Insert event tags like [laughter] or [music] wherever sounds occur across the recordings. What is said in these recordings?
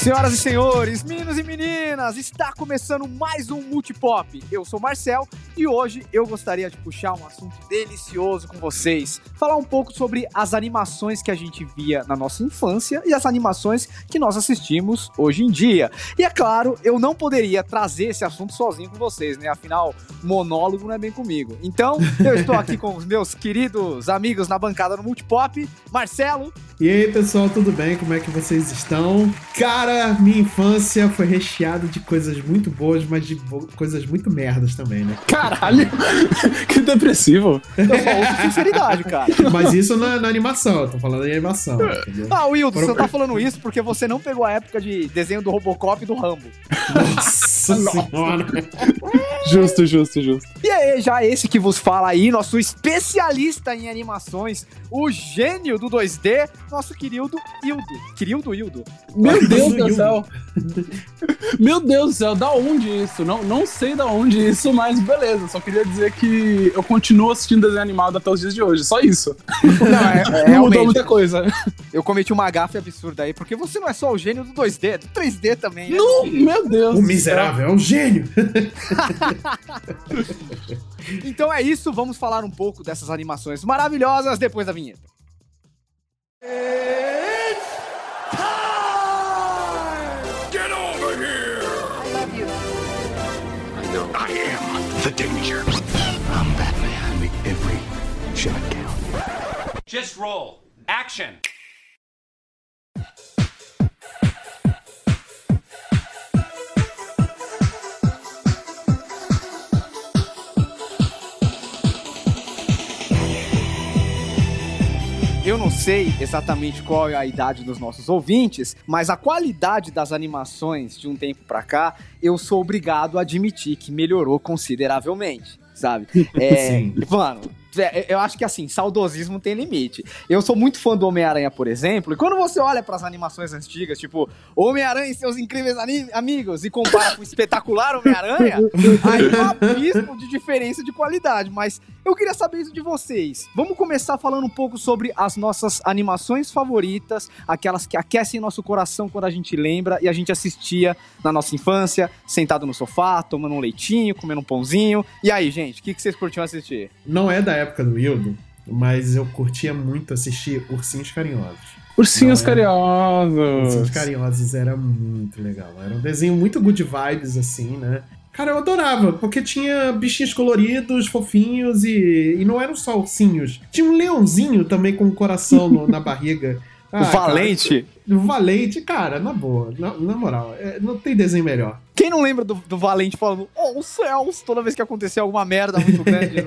Senhoras e senhores, meninos e meninas, está começando mais um Multipop. Eu sou Marcel e hoje eu gostaria de puxar um assunto delicioso com vocês. Falar um pouco sobre as animações que a gente via na nossa infância e as animações que nós assistimos hoje em dia. E é claro, eu não poderia trazer esse assunto sozinho com vocês, né? Afinal, monólogo não é bem comigo. Então, eu estou aqui com os meus queridos amigos na bancada do Multipop, Marcelo. E aí, pessoal, tudo bem? Como é que vocês estão? Cara, minha infância foi recheada de coisas muito boas, mas de coisas muito merdas também, né? Caralho! [laughs] que depressivo. Eu falo com sinceridade, cara. Mas isso na, na animação, eu tô falando em animação, entendeu? Ah, Wildo, você tá falando isso porque você não pegou a época de desenho do Robocop e do Rambo. Nossa senhora! Justo, justo, justo. E aí, já esse que vos fala aí, nosso especialista em animações, o gênio do 2D, nosso querido Hildo. Querido Hildo. Meu Deus do Hildo. céu. [laughs] Meu Deus do céu, da onde isso? Não, não sei da onde isso, mas beleza. Só queria dizer que eu continuo assistindo desenho animado até os dias de hoje. Só isso. Não, é, [laughs] é, não mudou realmente, muita coisa. eu cometi uma gafe absurda aí, porque você não é só o gênio do 2D, é do 3D também, né? Não, meu Deus. O do miserável é um gênio! [laughs] Então é isso, vamos falar um pouco dessas animações maravilhosas depois da vinheta. Get I am the danger. I'm Batman. Make every shot count. Just roll. Action. Eu não sei exatamente qual é a idade dos nossos ouvintes, mas a qualidade das animações de um tempo pra cá, eu sou obrigado a admitir que melhorou consideravelmente, sabe? [laughs] É, Sim. mano, eu acho que assim, saudosismo tem limite. Eu sou muito fã do Homem-Aranha, por exemplo, e quando você olha pras animações antigas, tipo Homem-Aranha e seus incríveis amigos, e compara com o espetacular Homem-Aranha, aí é um abismo de diferença de qualidade. Mas eu queria saber isso de vocês. Vamos começar falando um pouco sobre as nossas animações favoritas, aquelas que aquecem nosso coração quando a gente lembra e a gente assistia na nossa infância, sentado no sofá, tomando um leitinho, comendo um pãozinho. E aí, gente, o que, que vocês curtiam assistir? Não é da época do Wildo, mas eu curtia muito assistir Ursinhos Carinhosos. Ursinhos é. carinhosos. Ursinhos Carinhosos era muito legal. Era um desenho muito good vibes, assim, né? Cara, eu adorava, porque tinha bichinhos coloridos, fofinhos e, e não eram só ursinhos. Tinha um leãozinho também com um coração no- na barriga. [laughs] Ah, o Valente? Cara, Valente, cara, na boa, na, na moral, é, não tem desenho melhor. Quem não lembra do, do Valente falando, oh, os céus, toda vez que acontecer alguma merda muito grande?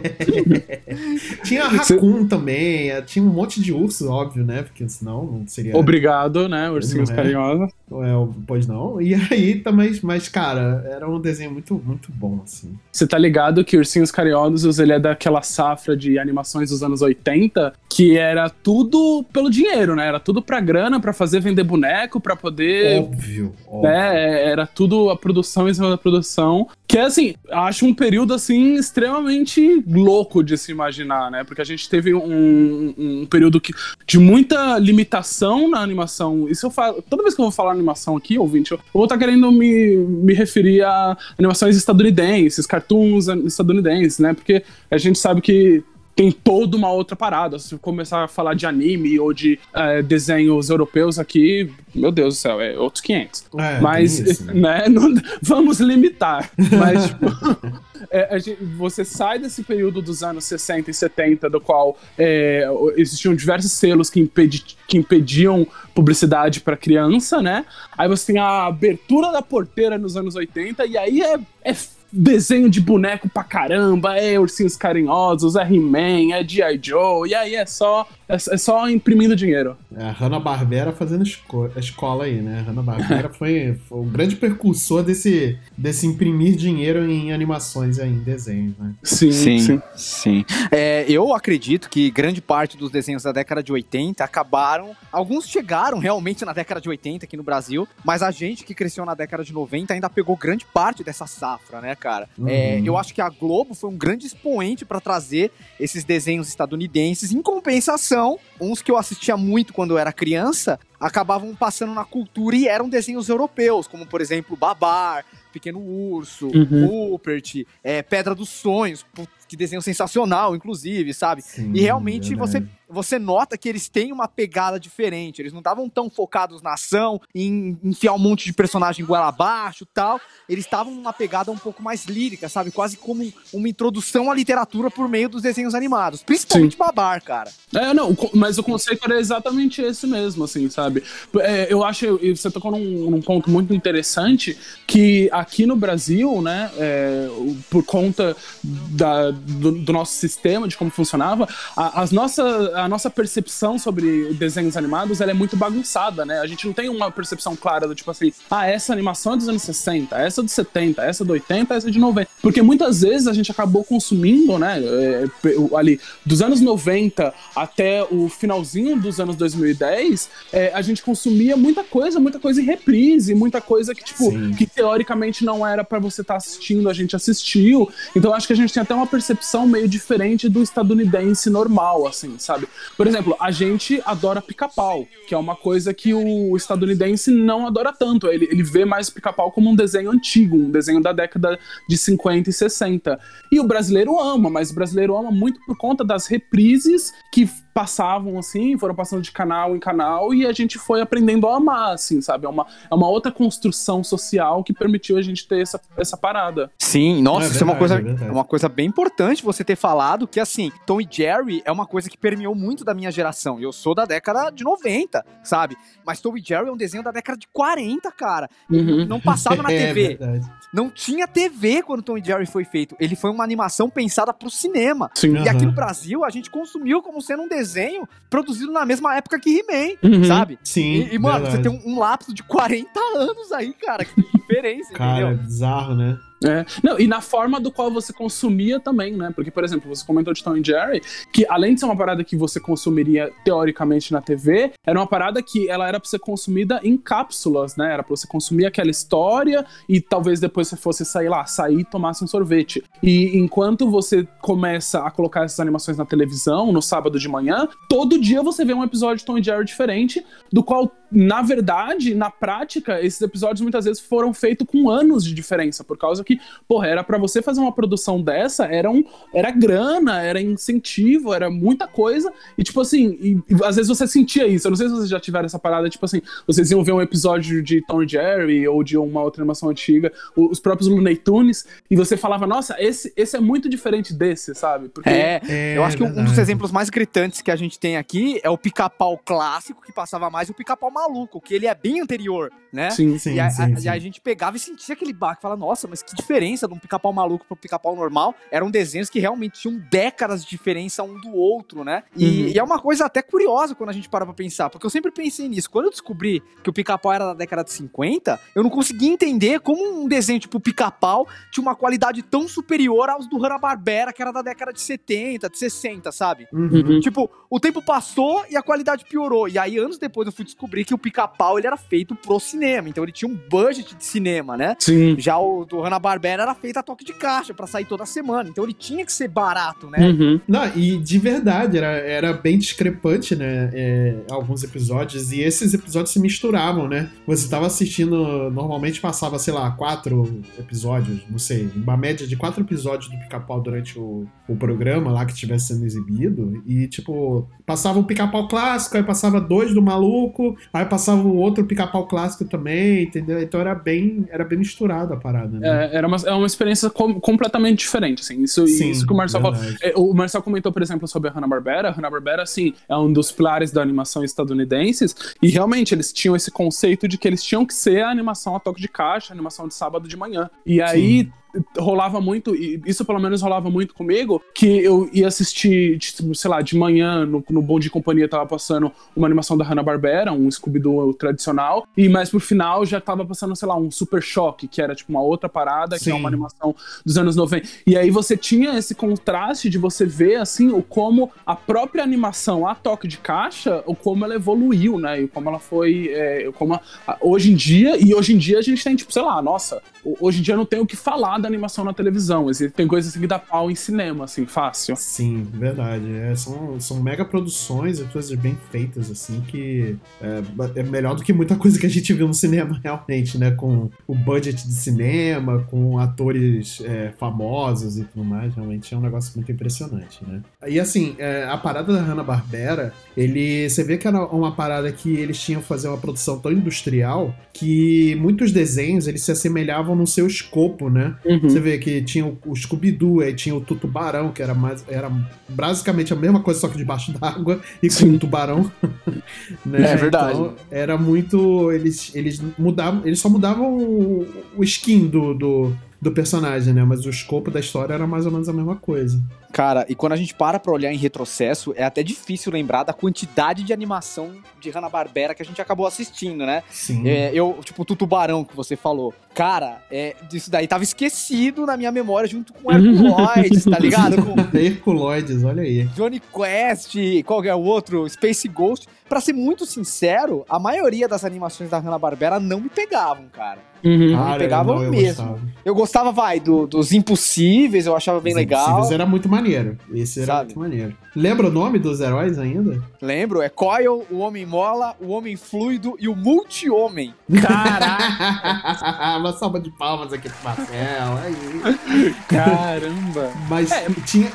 [laughs] Tinha Raccoon também, é, tinha um monte de urso, óbvio, né? Porque senão não seria. Obrigado, né? Ursinhos é. carinhosos. É, pois não. E aí também, mas, cara, era um desenho muito, muito bom, assim. Você tá ligado que Ursinhos Carinhosos, ele é daquela safra de animações dos anos 80, que era tudo pelo dinheiro, né? Era tudo pra grana, pra fazer vender boneco, pra poder Óbvio, óbvio. né? Era tudo a produção em cima da produção. Que é assim, acho um período assim extremamente louco de se imaginar, né? Porque a gente teve um, um período que, de muita limitação na animação. Isso eu falo. Toda vez que eu vou falar animação aqui, ouvinte, eu vou estar querendo me, me referir a animações estadunidenses, cartoons estadunidenses, né? Porque a gente sabe que tem toda uma outra parada. Se começar a falar de anime ou de eh, desenhos europeus aqui, meu Deus do céu, é outros 500. É, Mas, isso, né? [laughs] né, não- vamos limitar. Mas, tipo, [laughs] é, gente- você sai desse período dos anos 60 e 70, do qual é, existiam diversos selos que, impedi- que impediam publicidade para criança, né? Aí você tem a abertura da porteira nos anos 80, e aí é, é desenho de boneco pra caramba, é ursinhos carinhosos, é He-Man, é G.I. Joe, e aí é só, é, é só imprimindo dinheiro. É, a Hanna-Barbera fazendo esco- a escola aí, né? A Hanna-Barbera [laughs] foi, foi o grande precursor desse, desse imprimir dinheiro em animações aí, em desenhos, né? Sim, Sim, sim. É, eu acredito que grande parte dos desenhos da década de 80 acabaram. Alguns chegaram realmente na década de 80 aqui no Brasil, mas a gente que cresceu na década de 90 ainda pegou grande parte dessa safra, né, cara? Uhum. É, eu acho que a Globo foi um grande expoente para trazer esses desenhos estadunidenses. Em compensação, uns que eu assistia muito quando eu era criança, acabavam passando na cultura e eram desenhos europeus, como por exemplo Babar, Pequeno Urso, Uhum. Rupert, é, Pedra dos Sonhos, que desenho sensacional, inclusive, sabe? Sim, E realmente verdade. você, você nota que eles têm uma pegada diferente. Eles não estavam tão focados na ação, em enfiar um monte de personagem goela abaixo e tal. Eles estavam numa pegada um pouco mais lírica, sabe? Quase como uma introdução à literatura por meio dos desenhos animados. Principalmente Babar, cara. É, não, mas o conceito era exatamente esse mesmo, assim, sabe? É, eu acho, e você tocou num, num ponto muito interessante, que aqui no Brasil, né, é, por conta da- do, do nosso sistema, de como funcionava, a, as nossa, a nossa percepção sobre desenhos animados, ela é muito bagunçada, né? A gente não tem uma percepção clara do tipo assim, ah, essa animação é dos anos 60, essa é dos 70, essa é do 80, essa é de 90. Porque muitas vezes a gente acabou consumindo, né, é, o- ali, dos anos 90 até o finalzinho dos anos 2010, é, a gente consumia muita coisa, muita coisa em reprise, muita coisa que, tipo, Sim. que teoricamente não era pra você estar assistindo, a gente assistiu. Então acho que a gente tem até uma percepção meio diferente do estadunidense normal, assim, sabe? Por exemplo, a gente adora pica-pau, que é uma coisa que o estadunidense não adora tanto. Ele, ele vê mais pica-pau como um desenho antigo, um desenho da década de 50 e 60. E o brasileiro ama, mas o brasileiro ama muito por conta das reprises que passavam assim, foram passando de canal em canal e a gente foi aprendendo a amar, assim, sabe? É uma, é uma outra construção social que permitiu a gente ter essa, essa parada. Sim, nossa, É isso é uma verdade, coisa, é verdade. é uma coisa bem importante você ter falado que assim, Tom e Jerry é uma coisa que permeou muito da minha geração. E Eu sou da década de 90, sabe? Mas Tom e Jerry é um desenho da década de 40, cara. Uhum. Não passava na [laughs] É TV. verdade. Não tinha TV quando Tom e Jerry foi feito. Ele foi uma animação pensada pro cinema. Sim. E aqui no Brasil, a gente consumiu como sendo um desenho produzido na mesma época que He-Man, Uhum. sabe? Sim, E, e, mano, verdade. você tem um, um lapso de 40 anos aí, cara. Que diferença, Cara, é entendeu? bizarro, né? É. Não, e na forma do qual você consumia também, né? Porque, por exemplo, você comentou de Tom e Jerry, que além de ser uma parada que você consumiria teoricamente na TV, era uma parada que ela era pra ser consumida em cápsulas, né? Era pra você consumir aquela história e talvez depois você fosse sair lá, sair e tomasse um sorvete. E enquanto você começa a colocar essas animações na televisão, no sábado de manhã, todo dia você vê um episódio de Tom e Jerry diferente, do qual, na verdade, na prática, esses episódios muitas vezes foram feitos com anos de diferença, por causa que, porra, era pra você fazer uma produção dessa, era, um, era grana, era incentivo, era muita coisa, e tipo assim, e, e às vezes você sentia isso, eu não sei se vocês já tiveram essa parada, tipo assim, vocês iam ver um episódio de Tom e Jerry, ou de uma outra animação antiga, os próprios Looney Tunes, e você falava, nossa, esse, esse é muito diferente desse, sabe? Porque É, É eu acho que um- um dos exemplos mais gritantes que a gente tem aqui é o pica-pau clássico, que passava mais, e o pica-pau maluco, que ele é bem anterior, né? Sim, Sim, e, a, sim, a- sim. e a gente pegava e sentia aquele baque, falava, nossa, mas que diferença de um pica-pau maluco pro pica-pau normal. Eram desenhos que realmente tinham décadas de diferença um do outro, né? E, Uhum. e é uma coisa até curiosa quando a gente para pra pensar, porque eu sempre pensei nisso. Quando eu descobri que o pica-pau era da década de 50, eu não conseguia entender como um desenho tipo pica-pau tinha uma qualidade tão superior aos do Hanna-Barbera, que era da década de 70, de 60, sabe? Uhum. Tipo, o tempo passou e a qualidade piorou. E aí, anos depois, eu fui descobrir que o pica-pau ele era feito pro cinema. Então ele tinha um budget de cinema, né? Sim. Já o do Hanna-Barbera era feito a toque de caixa pra sair toda semana. Então ele tinha que ser barato, né? Uhum. Não, e de verdade, era, era bem discrepante, né? é, alguns episódios, e esses episódios se misturavam, né? Você tava assistindo, normalmente passava, sei lá, quatro episódios, não sei, uma média de quatro episódios do pica-pau durante o, o programa lá que estivesse sendo exibido, e tipo, passava um pica-pau clássico, aí passava dois do maluco, aí passava o outro pica-pau clássico também, entendeu? Então era bem, era bem misturado a parada, né? É, era uma, é uma experiência com- completamente diferente, assim. Isso, Sim, isso que o Marcel falou. É, O Marcel comentou, por exemplo, sobre a Hanna-Barbera. A Hanna-Barbera, assim, é um dos pilares da animação estadunidenses. E realmente, eles tinham esse conceito de que eles tinham que ser a animação a toque de caixa, a animação de sábado de manhã. E aí. Rolava muito, e isso pelo menos rolava muito comigo, que eu ia assistir, tipo, sei lá, de manhã, no, no Bom de Companhia tava passando uma animação da Hanna-Barbera, um Scooby-Doo tradicional, e mais pro final já tava passando, sei lá, um Super Choque, que era tipo uma outra parada, que é Sim. uma animação dos anos 90. E aí você tinha esse contraste de você ver, assim, o como a própria animação a toque de caixa, o como ela evoluiu, né? E como ela foi. é, como a- hoje em dia, e hoje em dia a gente tem, tipo, sei lá, nossa, ho- hoje em dia eu não tenho o que falar da animação na televisão. Tem coisas assim que dá pau em cinema, assim, fácil. Sim, verdade. É, são, são mega produções e coisas bem feitas, assim, que é, é melhor do que muita coisa que a gente viu no cinema, [laughs] realmente, né? Com o budget de cinema, com atores é, famosos e tudo mais, realmente é um negócio muito impressionante, né? E assim, é, a parada da Hanna-Barbera, ele, você vê que era uma parada que eles tinham que fazer uma produção tão industrial que muitos desenhos, eles se assemelhavam no seu escopo, né? Uhum. Você vê que tinha o, o Scooby-Doo, aí tinha o Tutubarão, que era mais era basicamente a mesma coisa, só que debaixo [laughs] d'água e com Sim. um tubarão. [laughs] né? É verdade. Então, era muito. Eles, eles mudavam. Eles só mudavam o, o skin do, do, do personagem, né? Mas o escopo da história era mais ou menos a mesma coisa. Cara, e quando a gente para pra olhar em retrocesso, é até difícil lembrar da quantidade de animação de Hanna-Barbera que a gente acabou assistindo, né? Sim. É, eu, tipo, o Tutubarão que você falou. Cara, é, isso daí tava esquecido na minha memória junto com [laughs] Herculoides, tá ligado? Com [laughs] Herculoides, olha aí. Johnny Quest, qual que é o outro? Space Ghost. Pra ser muito sincero, a maioria das animações da Hanna-Barbera não me pegavam, cara. Uhum. me pegavam eu mesmo. gostava. Eu gostava, vai, do- dos Impossíveis, eu achava bem Os legal. Impossíveis era muito maneiro. Esse era Sabe? muito maneiro. Lembra o nome dos heróis ainda? Lembro, é Coil, o Homem Mola, o Homem Fluido e o Multi-Homem. Caraca, [laughs] Uma salva de palmas aqui pro Marcelo. Aí. caramba. Mas tinha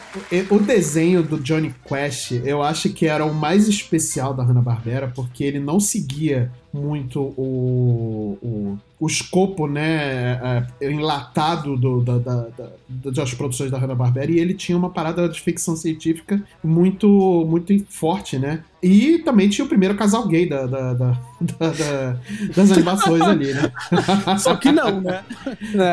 o desenho do Johnny Quest, eu acho que era o mais especial da Hanna-Barbera, porque ele não seguia muito o, o, o escopo, né, é, enlatado do, da, da, da- das produções da Hanna-Barbera, e ele tinha uma parada de ficção científica muito, muito forte, né? E também tinha o primeiro casal gay da, da- da- da- da- das animações ali, né? [laughs] Só que não, né?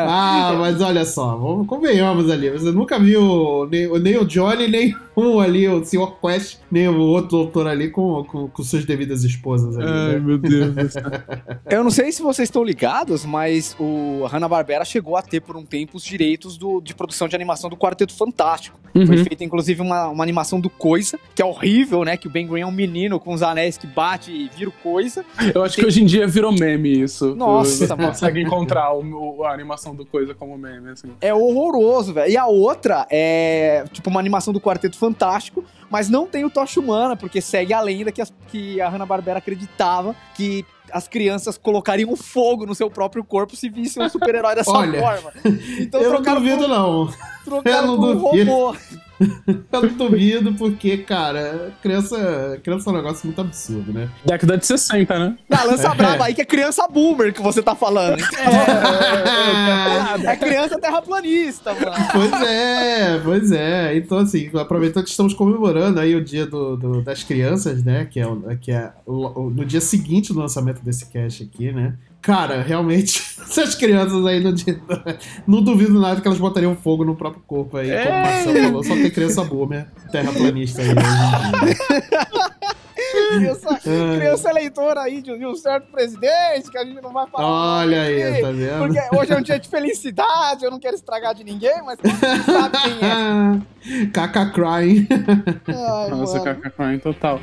Ah, mas olha só, vamos, convenhamos ali. Você nunca viu nem, nem o Johnny, nem um ali, o Sr. Quest, nem o outro doutor ali com, com, com suas devidas esposas ali. Ai, né? meu Deus. [laughs] Eu não sei se vocês estão ligados, mas o Hanna-Barbera chegou a ter por um tempo os direitos do- de produção de animação do Quarteto Fantástico. Foi Uhum. feita, inclusive, uma, uma animação do Coisa, que é horrível, né? Que o Ben Green é um menino com os anéis que bate e vira Coisa. Eu acho que hoje em dia virou meme isso. Nossa, Você mano. consegue encontrar o- o- a animação do coisa como meme, assim. É horroroso, velho. E a outra é, tipo, uma animação do Quarteto Fantástico, mas não tem o Tocha Humana, porque segue a lenda que, as- que a Hanna-Barbera acreditava que as crianças colocariam fogo no seu próprio corpo se vissem um super-herói dessa Olha, forma. [laughs] Então eu não trocaram por, duvido, não. trocaram eu não por um duvido. robô. [laughs] Eu não duvido, porque, cara, criança, criança é um negócio muito absurdo, né? Década de 60, né? Na lança braba aí que é criança boomer que você tá falando. É, criança terraplanista, mano. Pois é, pois é. Então, assim, aproveitando que estamos comemorando aí o dia do, do- das crianças, né? Que é, o- que é o- o- no dia seguinte do lançamento desse cast aqui, né? Cara, realmente, [laughs] essas crianças aí dia. [laughs] Não duvido nada que elas botariam fogo no próprio corpo aí, como o Marcelo falou, só tem criança boomer, terraplanista aí. dia. [laughs] Criança, Ai. criança eleitora aí de, de um certo presidente que a gente não vai falar. Olha aí, tá vendo? Porque hoje é um dia de felicidade, eu não quero estragar de ninguém, mas sabe quem é. Caca crying. Ai, Nossa, mano. KKK total.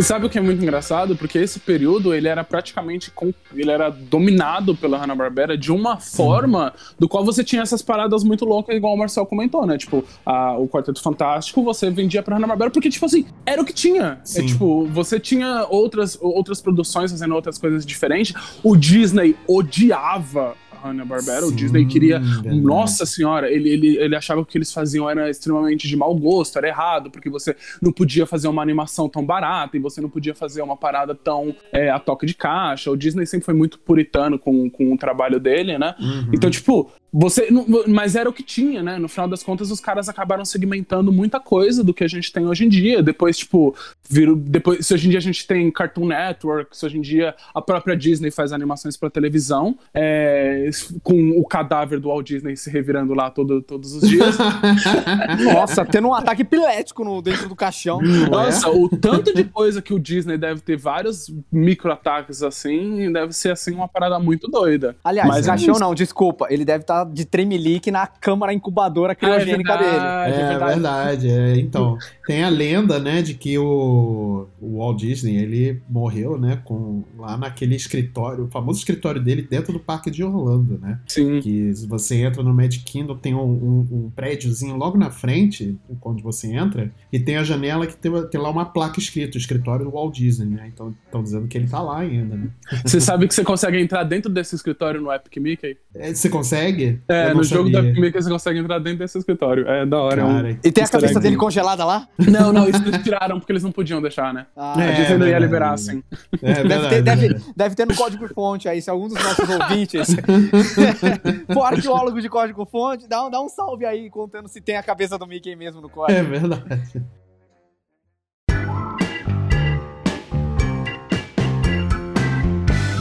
Sabe o que é muito engraçado? Porque esse período ele era praticamente com- ele era dominado pela Hanna-Barbera de uma forma do qual você tinha essas paradas muito loucas, igual o Marcel comentou, né? Tipo, a- o Quarteto Fantástico você vendia pra Hanna-Barbera porque, tipo assim, era o que tinha. É, Sim. tipo, você tinha outras, outras produções fazendo outras coisas diferentes. O Disney odiava Hanna-Barbera, o Disney queria verdade. nossa senhora, ele, ele, ele achava que o que eles faziam era extremamente de mau gosto, era errado, porque você não podia fazer uma animação tão barata e você não podia fazer uma parada tão é, a toque de caixa. O Disney sempre foi muito puritano com, com o trabalho dele, né? Uhum. Então, tipo, você. Mas era o que tinha, né? No final das contas, os caras acabaram segmentando muita coisa do que a gente tem hoje em dia. Depois, tipo, viram. Depois, se hoje em dia a gente tem Cartoon Network, se hoje em dia a própria Disney faz animações pra televisão, é, com o cadáver do Walt Disney se revirando lá todo, todos os dias. [laughs] Nossa, tendo um ataque epilético no, dentro do caixão. Nossa, o tanto de coisa que o Disney deve ter vários micro-ataques assim, deve ser assim uma parada muito doida. Aliás, Mas caixão é não, desculpa. Ele deve estar de tremelique na câmara incubadora criogênica dele. É verdade, é. Então, tem a lenda, né, de que o, o Walt Disney, ele morreu, né, com, lá naquele escritório, o famoso escritório dele dentro do parque de Orlando, né? Sim. Que se você entra no Magic Kingdom, tem um, um, um prédiozinho logo na frente, quando você entra, e tem a janela que tem, tem lá uma placa escrita, escritório do Walt Disney, né? Então, estão dizendo que ele tá lá ainda, né? [laughs] Você sabe que você consegue entrar dentro desse escritório no Epic Mickey? É, Você consegue? É, no jogo sabia. da Epic Mickey você consegue entrar dentro desse escritório. É da hora. é um- Cara, E tem a cabeça dele congelada lá? Não, não, isso eles tiraram porque eles não podiam deixar, né? Ah, a É, Disney não ia liberar assim. É Deve ter, deve, deve ter no código-fonte aí, se algum dos nossos ouvintes [laughs] [laughs] for arqueólogo de código-fonte, dá, dá um salve aí, contando se tem a cabeça do Mickey mesmo no código. É verdade.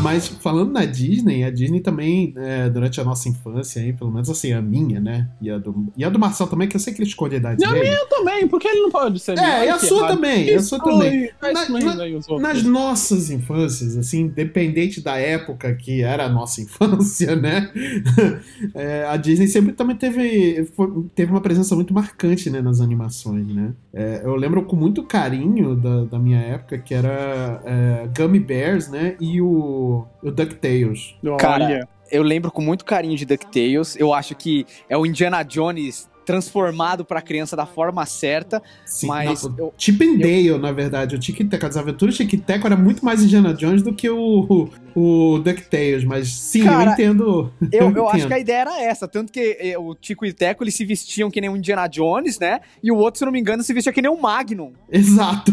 Mas falando na Disney, a Disney também, é, durante a nossa infância, aí, pelo menos assim, a minha, né? E a do, e a do Marcel também, que eu sei que ele esconde a idade E a dele. Eu também, porque ele não pode ser. É, e a sua também, e a sua também. Na- na-. Nas nossas infâncias, assim, independente da época que era a nossa [laughs] infância, né? [laughs] É, a Disney sempre também teve, foi- teve uma presença muito marcante né, nas animações, né? É, eu lembro com muito carinho da, da minha época que era é, Gummy Bears, né? E o, o DuckTales. Cara, Eu lembro com muito carinho de DuckTales. Eu acho que é o Indiana Jones transformado pra criança da forma certa, Sim, mas não, eu, Chip and Dale, na verdade. O Tic Tac, as aventuras Tic Tac era muito mais Indiana Jones do que o, o, DuckTales, mas sim, Cara, eu entendo. eu, eu acho entendo. que a ideia era essa. Tanto que eh, o Tico e o Teco eles se vestiam que nem o Indiana Jones, né? E o outro, se eu não me engano, se vestia que nem o Magnum. Exato.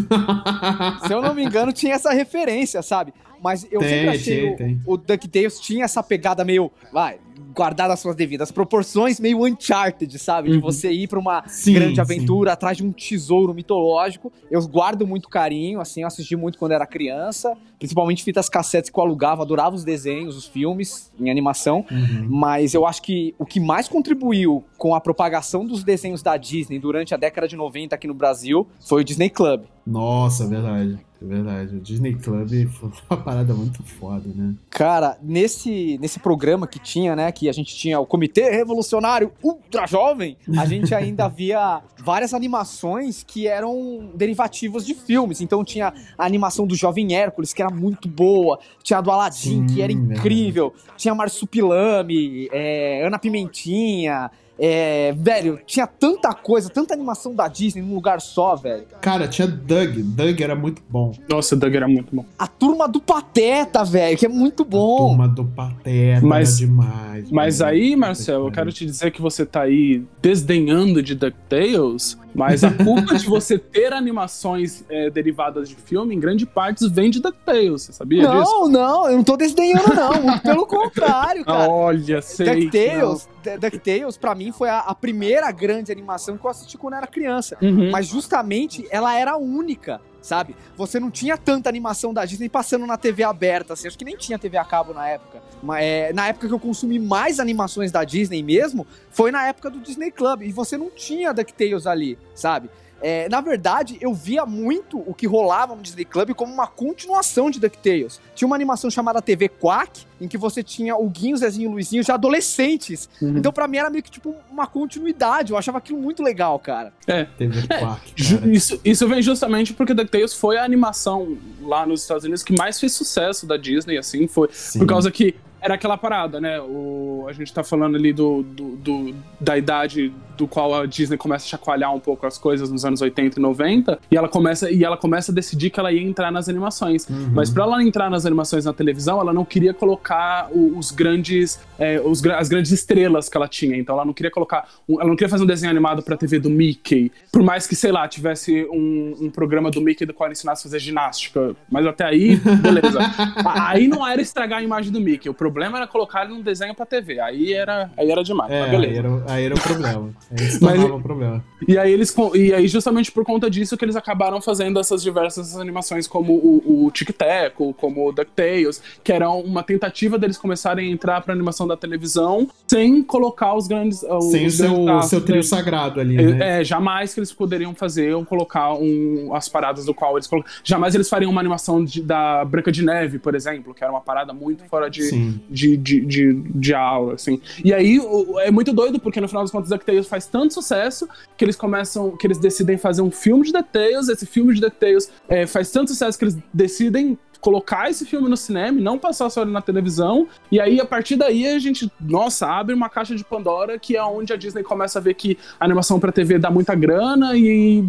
Se eu não me engano, tinha essa referência, sabe? Mas eu Tem, sempre achei tem, o, tem. o DuckTales tinha essa pegada meio, vai, guardada as suas devidas proporções, meio Uncharted, sabe? De Uhum. você ir pra uma Sim, grande sim. aventura atrás de um tesouro mitológico. Eu guardo muito carinho, assim, eu assisti muito quando era criança, principalmente fitas cassetes que eu alugava, adorava os desenhos, os filmes em animação. Uhum. Mas eu acho que o que mais contribuiu com a propagação dos desenhos da Disney durante a década de 90 aqui no Brasil foi o Disney Club. Nossa, verdade. É verdade. O Disney Club foi [laughs] uma parada muito foda, né? Cara, nesse, nesse programa que tinha, né, que a gente tinha o Comitê Revolucionário Ultra Jovem, a gente ainda [laughs] via várias animações que eram derivativos de filmes. Então tinha a animação do Jovem Hércules, que era muito boa, tinha a do Aladdin, Sim, que era verdade. incrível, tinha Marsupilame, é, Ana Pimentinha. É, velho, tinha tanta coisa, tanta animação da Disney num lugar só, velho. Cara, tinha Doug. Doug era muito bom. Nossa, o Doug era muito bom. A turma do Pateta, velho, que é muito bom. Turma do Pateta Mas- era demais. Mas velho. aí, Marcel, eu quero te dizer que você tá aí desdenhando de DuckTales, mas a culpa de você ter animações é, derivadas de filme, em grande parte, vem de DuckTales, você sabia disso? Não, não, eu não tô desdenhando, não. Muito [laughs] pelo contrário, cara. Olha, sei. DuckTales, DuckTales, pra mim, foi a, a primeira grande animação que eu assisti quando era criança. não. Uhum. Mas justamente ela era única, sabe? Você não tinha tanta animação da Disney passando na TV aberta, assim. Acho que nem tinha TV a cabo na época. Mas é, na época que eu consumi mais animações da Disney mesmo, foi na época do Disney Club. E você não tinha DuckTales ali, sabe? É, na verdade, eu via muito o que rolava no Disney Club como uma continuação de DuckTales. Tinha uma animação chamada TV Quack, em que você tinha o Guinho, o Zezinho e o Luizinho já adolescentes. Uhum. Então, pra mim, era meio que tipo uma continuidade. Eu achava aquilo muito legal, cara. TV Quark, [laughs] Ju- cara. Isso, isso vem justamente porque DuckTales foi a animação lá nos Estados Unidos que mais fez sucesso da Disney, assim, foi Sim. por causa que era aquela parada, né? O, a gente tá falando ali do, do, do- da idade do qual a Disney começa a chacoalhar um pouco as coisas nos anos 80 e 90, e ela começa, e ela começa a decidir que ela ia entrar nas animações. Uhum. Mas pra ela entrar nas animações na televisão, ela não queria colocar os grandes, é, os as grandes estrelas que ela tinha. Então ela não queria colocar, ela não queria fazer um desenho animado pra TV do Mickey. Por mais que, sei lá, tivesse um, um programa do Mickey do qual ele ensinasse a fazer ginástica. Mas até aí, beleza. [laughs] Aí não era estragar a imagem do Mickey. O problema era colocar ele num desenho pra TV. Aí era, aí era demais. É, mas aí era, aí era o problema. É isso [laughs] Mas- o problema. E aí eles e aí justamente por conta disso que eles acabaram fazendo essas diversas animações como o, o Tic Tac, como o DuckTales, que era uma tentativa deles começarem a entrar pra animação da televisão sem colocar os grandes os Sem o seu, seu trio deles. sagrado ali, né? É, jamais que eles poderiam fazer ou colocar um, as paradas do qual eles colo- Jamais eles fariam uma animação de- da Branca de Neve, por exemplo, que era uma parada muito fora de, Sim. De, de, de, de aula, assim. E aí é muito doido, porque no final das contas DuckTales faz tanto sucesso que eles começam, que eles decidem fazer um filme de DuckTales, esse filme de DuckTales é, faz tanto sucesso que eles decidem colocar esse filme no cinema e não passar só ele na televisão. E aí, a partir daí, a gente, nossa, abre uma caixa de Pandora que é onde a Disney começa a ver que a animação pra TV dá muita grana e.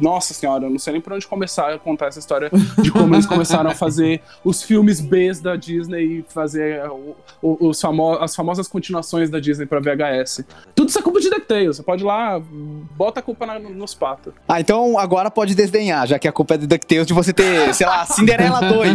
Nossa senhora, eu não sei nem por onde começar a contar essa história de como eles começaram a fazer os filmes Bs da Disney e fazer o- os famo as famosas continuações da Disney pra VHS. Tudo isso é culpa de DuckTales. Você pode ir lá, bota a culpa na- nos patos. Ah, então agora pode desdenhar, já que a culpa é do DuckTales de você ter, sei lá, Cinderela 2.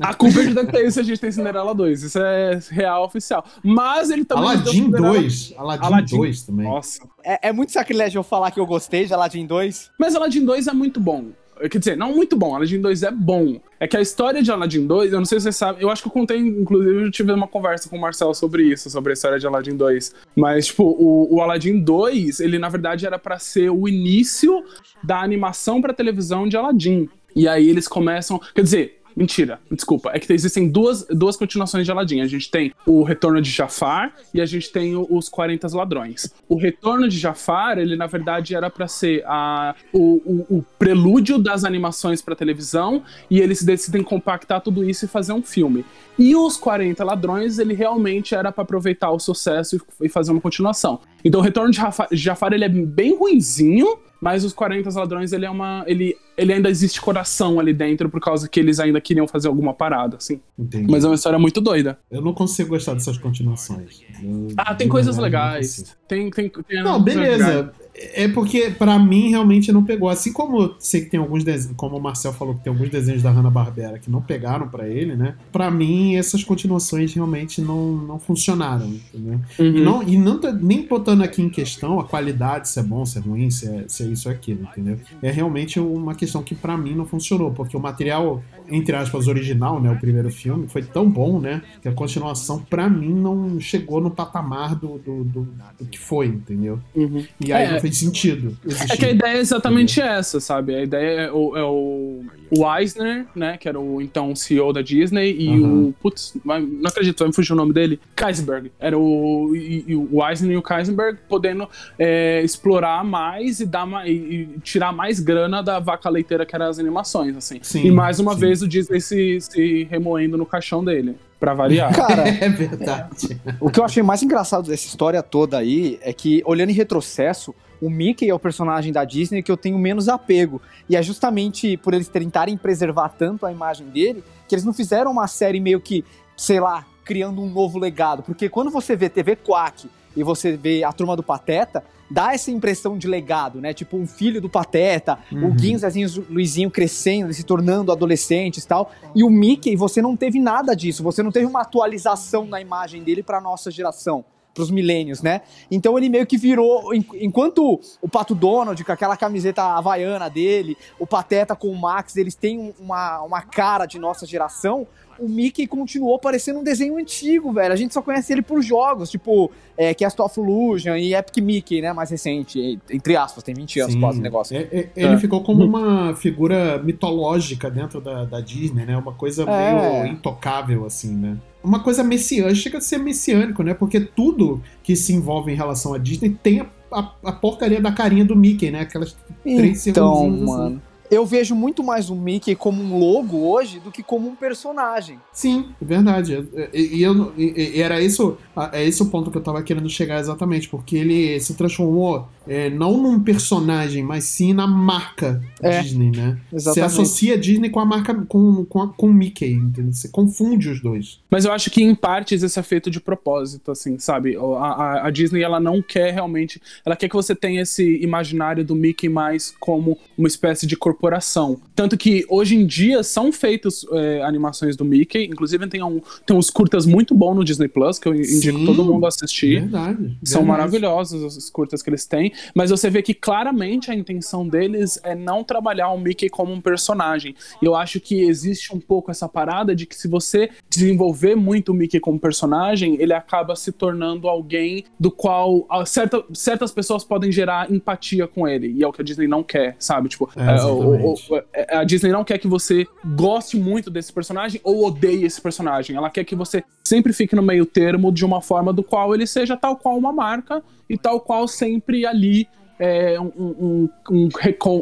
A culpa é de DuckTales se a gente tem Cinderela 2. Isso é real oficial. Mas ele também. Aladdin Cinderela- 2. Aladdin, Aladdin. 2 também. Nossa. É, é muito sacrilégio eu falar que eu gostei de Aladdin 2. Mas Aladdin 2 é muito bom. Quer dizer, não muito bom, Aladdin 2 é bom. É que a história de Aladdin 2, eu não sei se vocês sabem, eu acho que eu contei, inclusive, eu tive uma conversa com o Marcel sobre isso, sobre a história de Aladdin 2. Mas, tipo, o, o Aladdin 2, ele na verdade era pra ser o início da animação pra televisão de Aladdin. E aí eles começam. Quer dizer, Mentira, desculpa. É que existem duas, duas continuações de Aladdin. A gente tem o Retorno de Jafar e a gente tem o- os 40 Ladrões. O Retorno de Jafar, ele na verdade era pra ser a, o, o- o prelúdio das animações pra televisão e eles decidem compactar tudo isso e fazer um filme. E os 40 Ladrões, ele realmente era pra aproveitar o sucesso e, e fazer uma continuação. Então o Retorno de Jafar, Jafar ele é bem ruinzinho, mas os 40 Ladrões, ele é uma. Ele, ele ainda existe coração ali dentro, por causa que eles ainda queriam fazer alguma parada, assim. Entendi. Mas é uma história muito doida. Eu não consigo gostar dessas continuações. Eu- Ah, tem coisas legais. Tem, tem, tem Não, beleza. É porque, pra mim, realmente não pegou. Assim como eu sei que tem alguns desenhos, como o Marcel falou, que tem alguns desenhos da Hanna-Barbera que não pegaram pra ele, né? Pra mim, essas continuações realmente não, não funcionaram, entendeu? Uhum. E, não, e não tô- nem botando aqui em questão a qualidade, se é bom, se é ruim, se é, se é isso ou aquilo, entendeu? É realmente uma questão que pra mim não funcionou, porque o material, entre aspas, original, né, o primeiro filme, foi tão bom, né, que a continuação pra mim não chegou no patamar do, do, do- do que foi, entendeu? Uhum. E aí É. não fez sentido. É existir. que a ideia é exatamente essa, sabe? A ideia é o, é o, o Eisner, né? Que era o então CEO da Disney, e Aham. o. Putz, não acredito, vai me fugir o nome dele. Kaisenberg. Era o, e, e o Eisner e o Kaisenberg podendo é, explorar mais e, dar ma- e, e tirar mais grana da vaca leiteira que eram as animações, assim. Sim, e mais uma sim. vez o Disney se, se remoendo no caixão dele, pra variar. [laughs] Cara, É verdade. o que eu achei mais engraçado dessa história toda aí é que, olhando em retrocesso, o Mickey é o personagem da Disney que eu tenho menos apego. E é justamente por eles tentarem preservar tanto a imagem dele que eles não fizeram uma série meio que, sei lá, criando um novo legado. Porque quando você vê TV Quack e você vê a turma do Pateta, dá essa impressão de legado, né? Tipo, um filho do Pateta, Uhum. o Guinho, Zezinho, Luizinho crescendo, se tornando adolescentes e tal. E o Mickey, você não teve nada disso. Você não teve uma atualização na imagem dele pra nossa geração. Pros milênios, né? Então ele meio que virou. en- Enquanto o Pato Donald, com aquela camiseta havaiana dele, o Pateta com o Max, eles têm um- uma, uma cara de nossa geração. O Mickey continuou parecendo um desenho antigo, velho. A gente só conhece ele por jogos, tipo é, Cast of Illusion e Epic Mickey, né? Mais recente, entre aspas, tem 20 anos Sim. quase o negócio. É- é- ele É. ficou como uma figura mitológica dentro da, da Disney, né? Uma coisa É. meio intocável, assim, né? Uma coisa messiânica, chega a ser messiânico, né? Porque tudo que se envolve em relação à Disney tem a, a- a porcaria da carinha do Mickey, né? Aquelas três Então, segundos assim. Eu vejo muito mais o Mickey como um logo hoje do que como um personagem. Sim, é verdade. E, e eu- e- e era isso, é esse o ponto que eu tava querendo chegar exatamente, porque ele se transformou é, não num personagem, mas sim na marca É, Disney, né? Você exatamente. associa a Disney com a marca, com, com, a- com o Mickey, entendeu? Você confunde os dois. Mas eu acho que em partes isso é feito de propósito, assim, sabe? A, a- a Disney, ela não quer realmente. Ela quer que você tenha esse imaginário do Mickey mais como uma espécie de corporação. Tanto que hoje em dia são feitas é, animações do Mickey, inclusive tem, um, tem uns curtas muito bons no Disney Plus, que eu indico Sim, todo mundo assistir. Verdade. São verdade. maravilhosos os curtas que eles têm, mas você vê que claramente a intenção deles é não trabalhar o Mickey como um personagem. E eu acho que existe um pouco essa parada de que se você desenvolver muito o Mickey como personagem, ele acaba se tornando alguém do qual ah, certa, certas pessoas podem gerar empatia com ele. E é o que a Disney não quer, sabe? Tipo, É, é, o- o- exatamente. o- é, a Disney não quer que você goste muito desse personagem ou odeie esse personagem. Ela quer que você sempre fique no meio termo de uma forma do qual ele seja tal qual uma marca e tal qual sempre ali é um, um, um,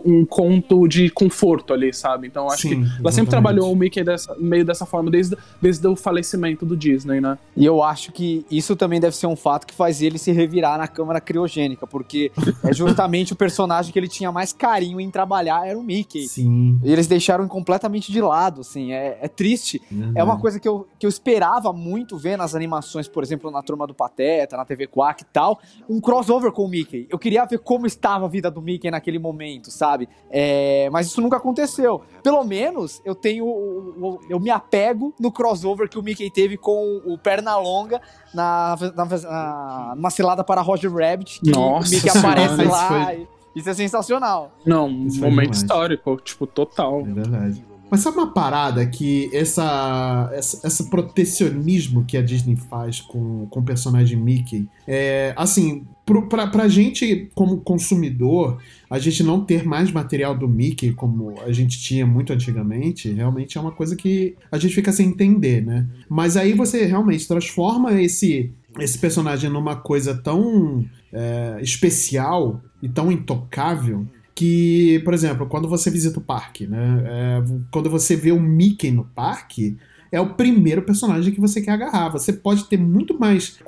um conto de conforto ali, sabe? Então eu acho Sim, que ela sempre trabalhou o Mickey dessa, meio dessa forma desde, desde o falecimento do Disney, né? E eu acho que isso também deve ser um fato que faz ele se revirar na câmara criogênica, porque é justamente o personagem que ele tinha mais carinho em trabalhar era o Mickey. Sim. E eles deixaram completamente de lado, assim, é, é triste. É uma coisa que eu, que eu esperava muito ver nas animações, por exemplo, na Turma do Pateta, na TV Quack e tal, um crossover com o Mickey. Eu queria ver como estava a vida do Mickey naquele momento, sabe? É, mas isso nunca aconteceu. Pelo menos eu tenho. Eu me apego no crossover que o Mickey teve com o Pernalonga na, na, na, numa cilada para Roger Rabbit. Que Nossa o Mickey Senhora, aparece isso lá. foi- e- Isso é sensacional. Não, um Isso foi momento demais. histórico, tipo, total. É verdade. Mas sabe uma parada que essa, essa, esse protecionismo que a Disney faz com, com o personagem Mickey, é, assim, pro, pra, pra gente como consumidor, a gente não ter mais material do Mickey como a gente tinha muito antigamente, realmente é uma coisa que a gente fica sem entender, né? Mas aí você realmente transforma esse, esse personagem numa coisa tão é, especial e tão intocável que, por exemplo, quando você visita o parque, né? é, quando você vê o Mickey no parque, é o primeiro personagem que você quer agarrar. Você pode ter muito mais.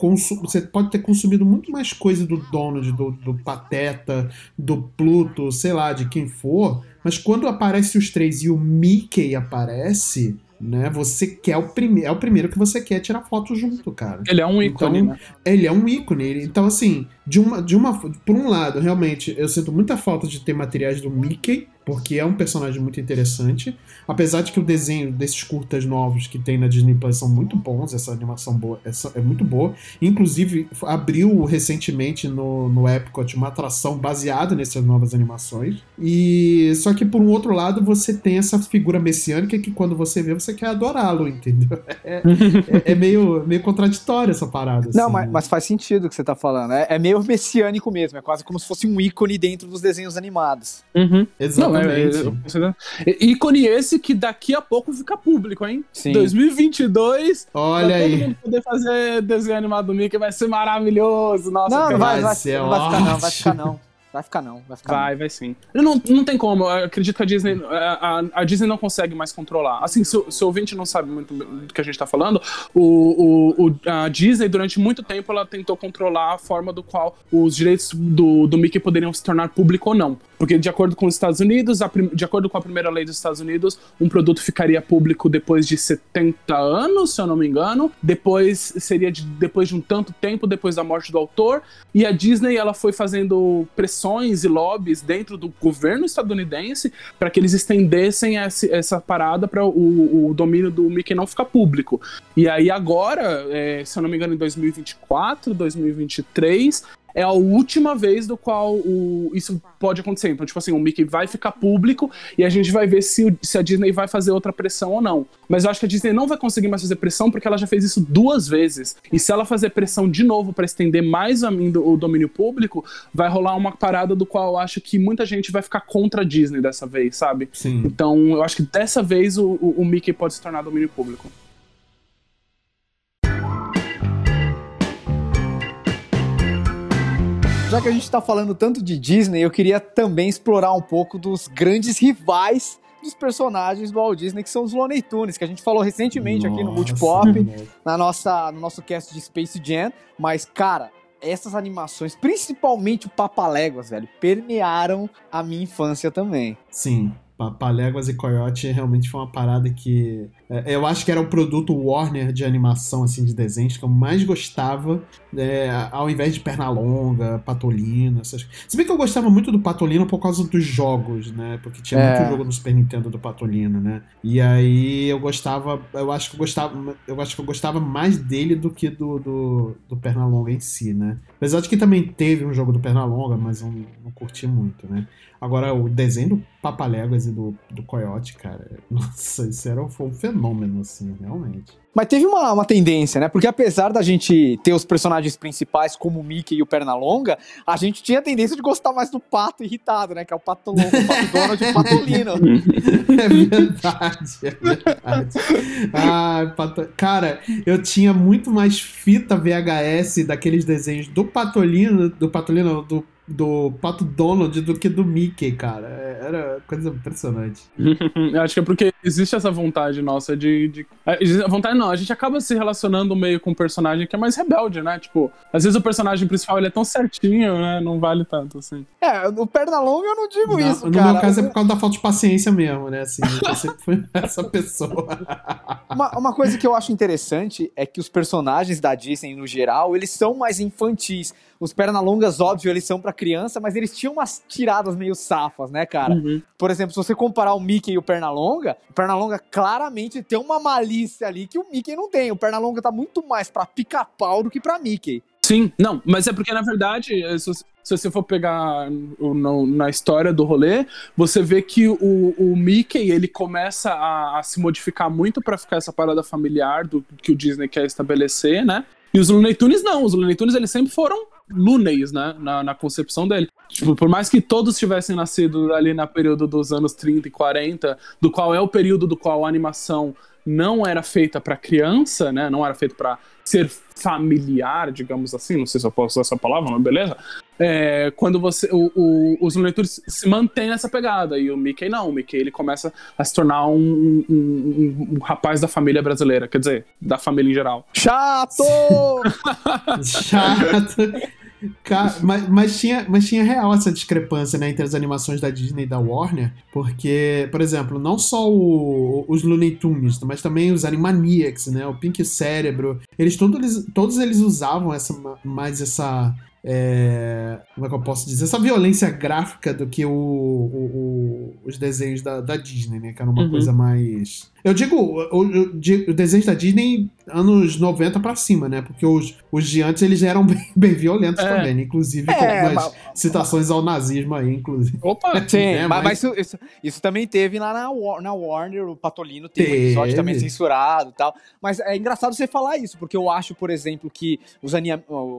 Você pode ter consumido muito mais coisa do Donald, do, do Pateta, do Pluto, sei lá, de quem for. Mas quando aparece os três e o Mickey aparece, né? Você quer o primeiro. É o primeiro que você quer tirar foto junto, cara. Ele é um ícone, Então, né? Ele é um ícone. Então, assim, de uma, de uma. Por um lado, realmente, eu sinto muita falta de ter materiais do Mickey, porque é um personagem muito interessante. Apesar de que o desenho desses curtas novos que tem na Disney Plus são muito bons, essa animação boa, essa é muito boa. Inclusive, abriu recentemente no, no Epcot uma atração baseada nessas novas animações. E só que por um outro lado, você tem essa figura messiânica que quando você vê, você quer adorá-lo, entendeu? [laughs] É, é- é meio, meio contraditório essa parada. Não, assim, mas, né? mas faz sentido o que você tá falando. É, é meio messiânico mesmo. É quase como se fosse um ícone dentro dos desenhos animados. Uhum. Não, é, é, ícone esse que daqui a pouco fica público, hein? Sim. 2022, Olha vai todo aí. mundo poder fazer desenho animado do Mickey, vai ser maravilhoso. Nossa, não, não cara. vai, vai vai, ser não vai ficar não, vai ficar não. Vai ficar não, vai ficar Vai, vai sim. Não, não tem como. Eu acredito que a Disney, a, a- Disney não consegue mais controlar. Assim, se, o- se o ouvinte não sabe muito do que a gente tá falando, o, o- o- a Disney, durante muito tempo, ela tentou controlar a forma do qual os direitos do, do Mickey poderiam se tornar público ou não. Porque, de acordo com os Estados Unidos, de acordo com a primeira lei dos Estados Unidos, um produto ficaria público depois de 70 anos, se eu não me engano. Depois seria de, depois de um tanto tempo depois da morte do autor. E a Disney ela foi fazendo pressões e lobbies dentro do governo estadunidense para que eles estendessem esse- essa parada para o, o domínio do Mickey não ficar público. E aí agora, é, se eu não me engano, em 2024, 2023 é a última vez do qual o- isso pode acontecer. Então, tipo assim, o Mickey vai ficar público e a gente vai ver se, o- se a Disney vai fazer outra pressão ou não. Mas eu acho que a Disney não vai conseguir mais fazer pressão porque ela já fez isso duas vezes. E se ela fazer pressão de novo para estender mais o domínio público, vai rolar uma parada do qual eu acho que muita gente vai ficar contra a Disney dessa vez, sabe? Sim. Então, eu acho que dessa vez o, o- o Mickey pode se tornar domínio público. Já que a gente tá falando tanto de Disney, eu queria também explorar um pouco dos grandes rivais dos personagens do Walt Disney, que são os Looney Tunes, que a gente falou recentemente aqui no Nossa, Multipop, na nossa, no nosso cast de Space Jam, mas, cara, essas animações, principalmente o Papaléguas, velho, permearam a minha infância também. Sim. Papaléguas e Coyote realmente foi uma parada que. É, eu acho que era o produto Warner de animação, assim, de desenhos que eu mais gostava, é, ao invés de Pernalonga, Patolino, essas Se bem que eu gostava muito do Patolino por causa dos jogos, né? Porque tinha É. muito jogo no Super Nintendo do Patolino, né? E aí eu gostava. Eu acho que eu gostava. Eu acho que eu gostava mais dele do que do, do, do Pernalonga em si, né? Apesar de que também teve um jogo do Pernalonga, mas eu não, não curti muito, né? Agora, o desenho do Papaléguas e do, do Coyote, cara, [laughs] nossa, isso era, foi um fenômeno, assim, realmente. Mas teve uma, uma tendência, né? Porque apesar da gente ter os personagens principais como o Mickey e o Pernalonga, a gente tinha a tendência de gostar mais do pato irritado, né? Que é o pato longo, o pato [laughs] Donald e o patolino. É verdade, é verdade. Ah, pato... Cara, eu tinha muito mais fita VHS daqueles desenhos do Patolino, do Patolino, do, do Pato Donald do que do Mickey, cara. É, Era coisa impressionante. [laughs] Eu acho que é porque existe essa vontade nossa de. de... é, a vontade não, a gente acaba se relacionando meio com um personagem que é mais rebelde, né? Tipo, às vezes o personagem principal ele é tão certinho, né? Não vale tanto, assim. É, o Pernalonga eu não digo Não, isso, no cara. meu caso é por causa da falta de paciência mesmo, né? Assim, eu sempre fui [laughs] essa pessoa. Uma, uma coisa que eu acho interessante é que os personagens da Disney, no geral, eles são mais infantis. Os Pernalongas, óbvio, eles são pra criança, mas eles tinham umas tiradas meio safas, né, cara? Uhum. Por exemplo, se você comparar o Mickey e o Pernalonga, o Pernalonga claramente tem uma malícia ali que o Mickey não tem. O Pernalonga tá muito mais pra pica-pau do que pra Mickey. Sim, não, mas é porque na verdade, eh, se você- se você for pegar no- na história do rolê, você vê que o, o Mickey ele começa a, a se modificar muito pra ficar essa parada familiar do que o Disney quer estabelecer, né? E os Looney Tunes não, os Looney Tunes eles sempre foram Loonies, né, na, na concepção dele. Tipo, por mais que todos tivessem nascido ali na período dos anos 30 e 40, do qual é o período do qual a animação não era feita pra criança, né, não era feita pra ser familiar, digamos assim, não sei se eu posso usar essa palavra, mas beleza. É, quando você. O, o- os Tunes se mantêm nessa pegada, e o Mickey não. O Mickey ele começa a se tornar um, um- um- um rapaz da família brasileira, quer dizer, da família em geral. Chato! [laughs] Chato. Mas, mas tinha, mas tinha real essa discrepância né, entre as animações da Disney e da Warner, porque, por exemplo, não só o- os Looney Tunes, mas também os Animaniacs, né, o Pink Cérebro, eles todos, eles todos eles usavam essa, mais essa. É, como é que eu posso dizer? Essa violência gráfica do que o, o- o- os desenhos da, da Disney, né? Que era uma Uhum. coisa mais. Eu digo, o, o, o desenho da Disney anos 90 pra cima, né? Porque os, os de antes eles eram [laughs] bem, bem violentos É. também, né? Inclusive com É, algumas mas- citações ao nazismo aí, inclusive. Opa! [laughs] Sim, É, mas, mas- isso, isso- isso também teve lá na, War- na Warner, o Patolino teve um Teve. episódio também censurado e tal. Mas é engraçado você falar isso, porque eu acho, por exemplo, que os, anim,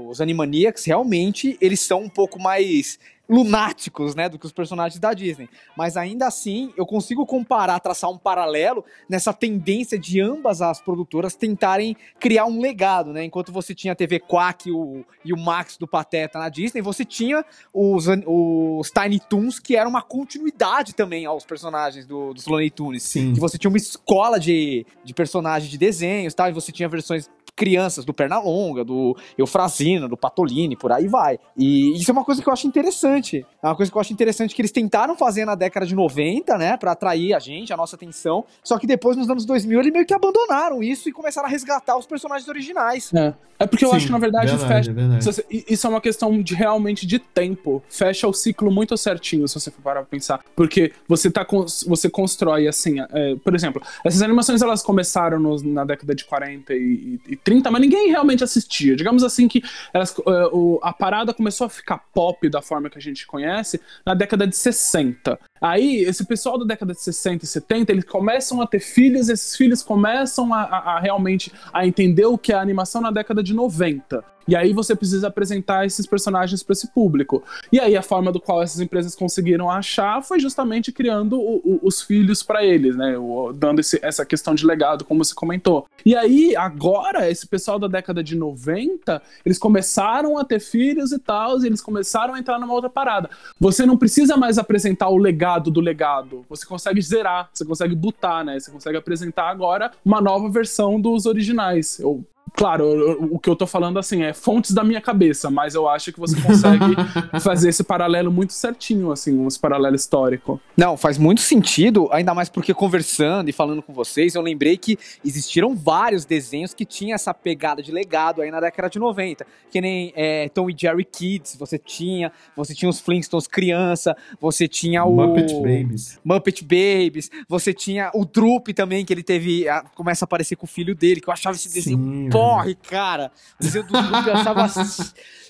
os Animaniacs realmente eles são um pouco mais lunáticos, né, do que os personagens da Disney. Mas ainda assim, eu consigo comparar, traçar um paralelo nessa tendência de ambas as produtoras tentarem criar um legado, né? Enquanto você tinha a TV Quack e o, e o Max do Pateta na Disney, você tinha os, os Tiny Toons, que era uma continuidade também aos personagens do, dos Looney Tunes. Sim. Que você tinha uma escola de, de personagens de desenhos, tal, e você tinha versões crianças do Pernalonga, do Eufrazino, do Patolini, por aí vai. E isso é uma coisa que eu acho interessante. É uma coisa que eu acho interessante que eles tentaram fazer na década de 90, né, Pra atrair a gente, a nossa atenção, só que depois nos anos 2000 eles meio que abandonaram isso e começaram a resgatar os personagens originais. É, é porque eu Sim, acho que na verdade, verdade, fecha. verdade. Isso é uma questão de realmente de tempo. Fecha o ciclo muito certinho, se você for parar pra pensar. Porque você tá cons- você constrói assim, é, por exemplo, essas animações elas começaram nos- na década de 40 e, e 30, mas ninguém realmente assistia. Digamos assim que elas, é, o- a parada começou a ficar pop da forma que a gente conhece na década de 60. Aí, esse pessoal da década de 60 e 70, eles começam a ter filhos, esses filhos começam a, a- a realmente a entender o que é a animação na década de 90. E aí você precisa apresentar esses personagens para esse público. E aí a forma do qual essas empresas conseguiram achar foi justamente criando o- o- os filhos para eles, né? O- dando esse- essa questão de legado, como você comentou. E aí, agora, esse pessoal da década de 90, eles começaram a ter filhos e tal, e eles começaram a entrar numa outra parada. Você não precisa mais apresentar o legado do legado. Você consegue zerar, você consegue botar, né? Você consegue apresentar agora uma nova versão dos originais. Ou Claro, o, o que eu tô falando assim é fontes da minha cabeça, mas eu acho que você consegue [laughs] fazer esse paralelo muito certinho, assim, esse paralelo histórico. Não, faz muito sentido, ainda mais porque conversando e falando com vocês, eu lembrei que existiram vários desenhos que tinham essa pegada de legado aí na década de 90. Que nem é, Tom e Jerry Kids, você tinha, você tinha os Flintstones criança, você tinha o. Muppet Babies. Muppet Babies, você tinha o Droop também, que ele teve. a- começa a aparecer com o filho dele, que eu achava esse desenho Sim, porre, cara. O do eu achava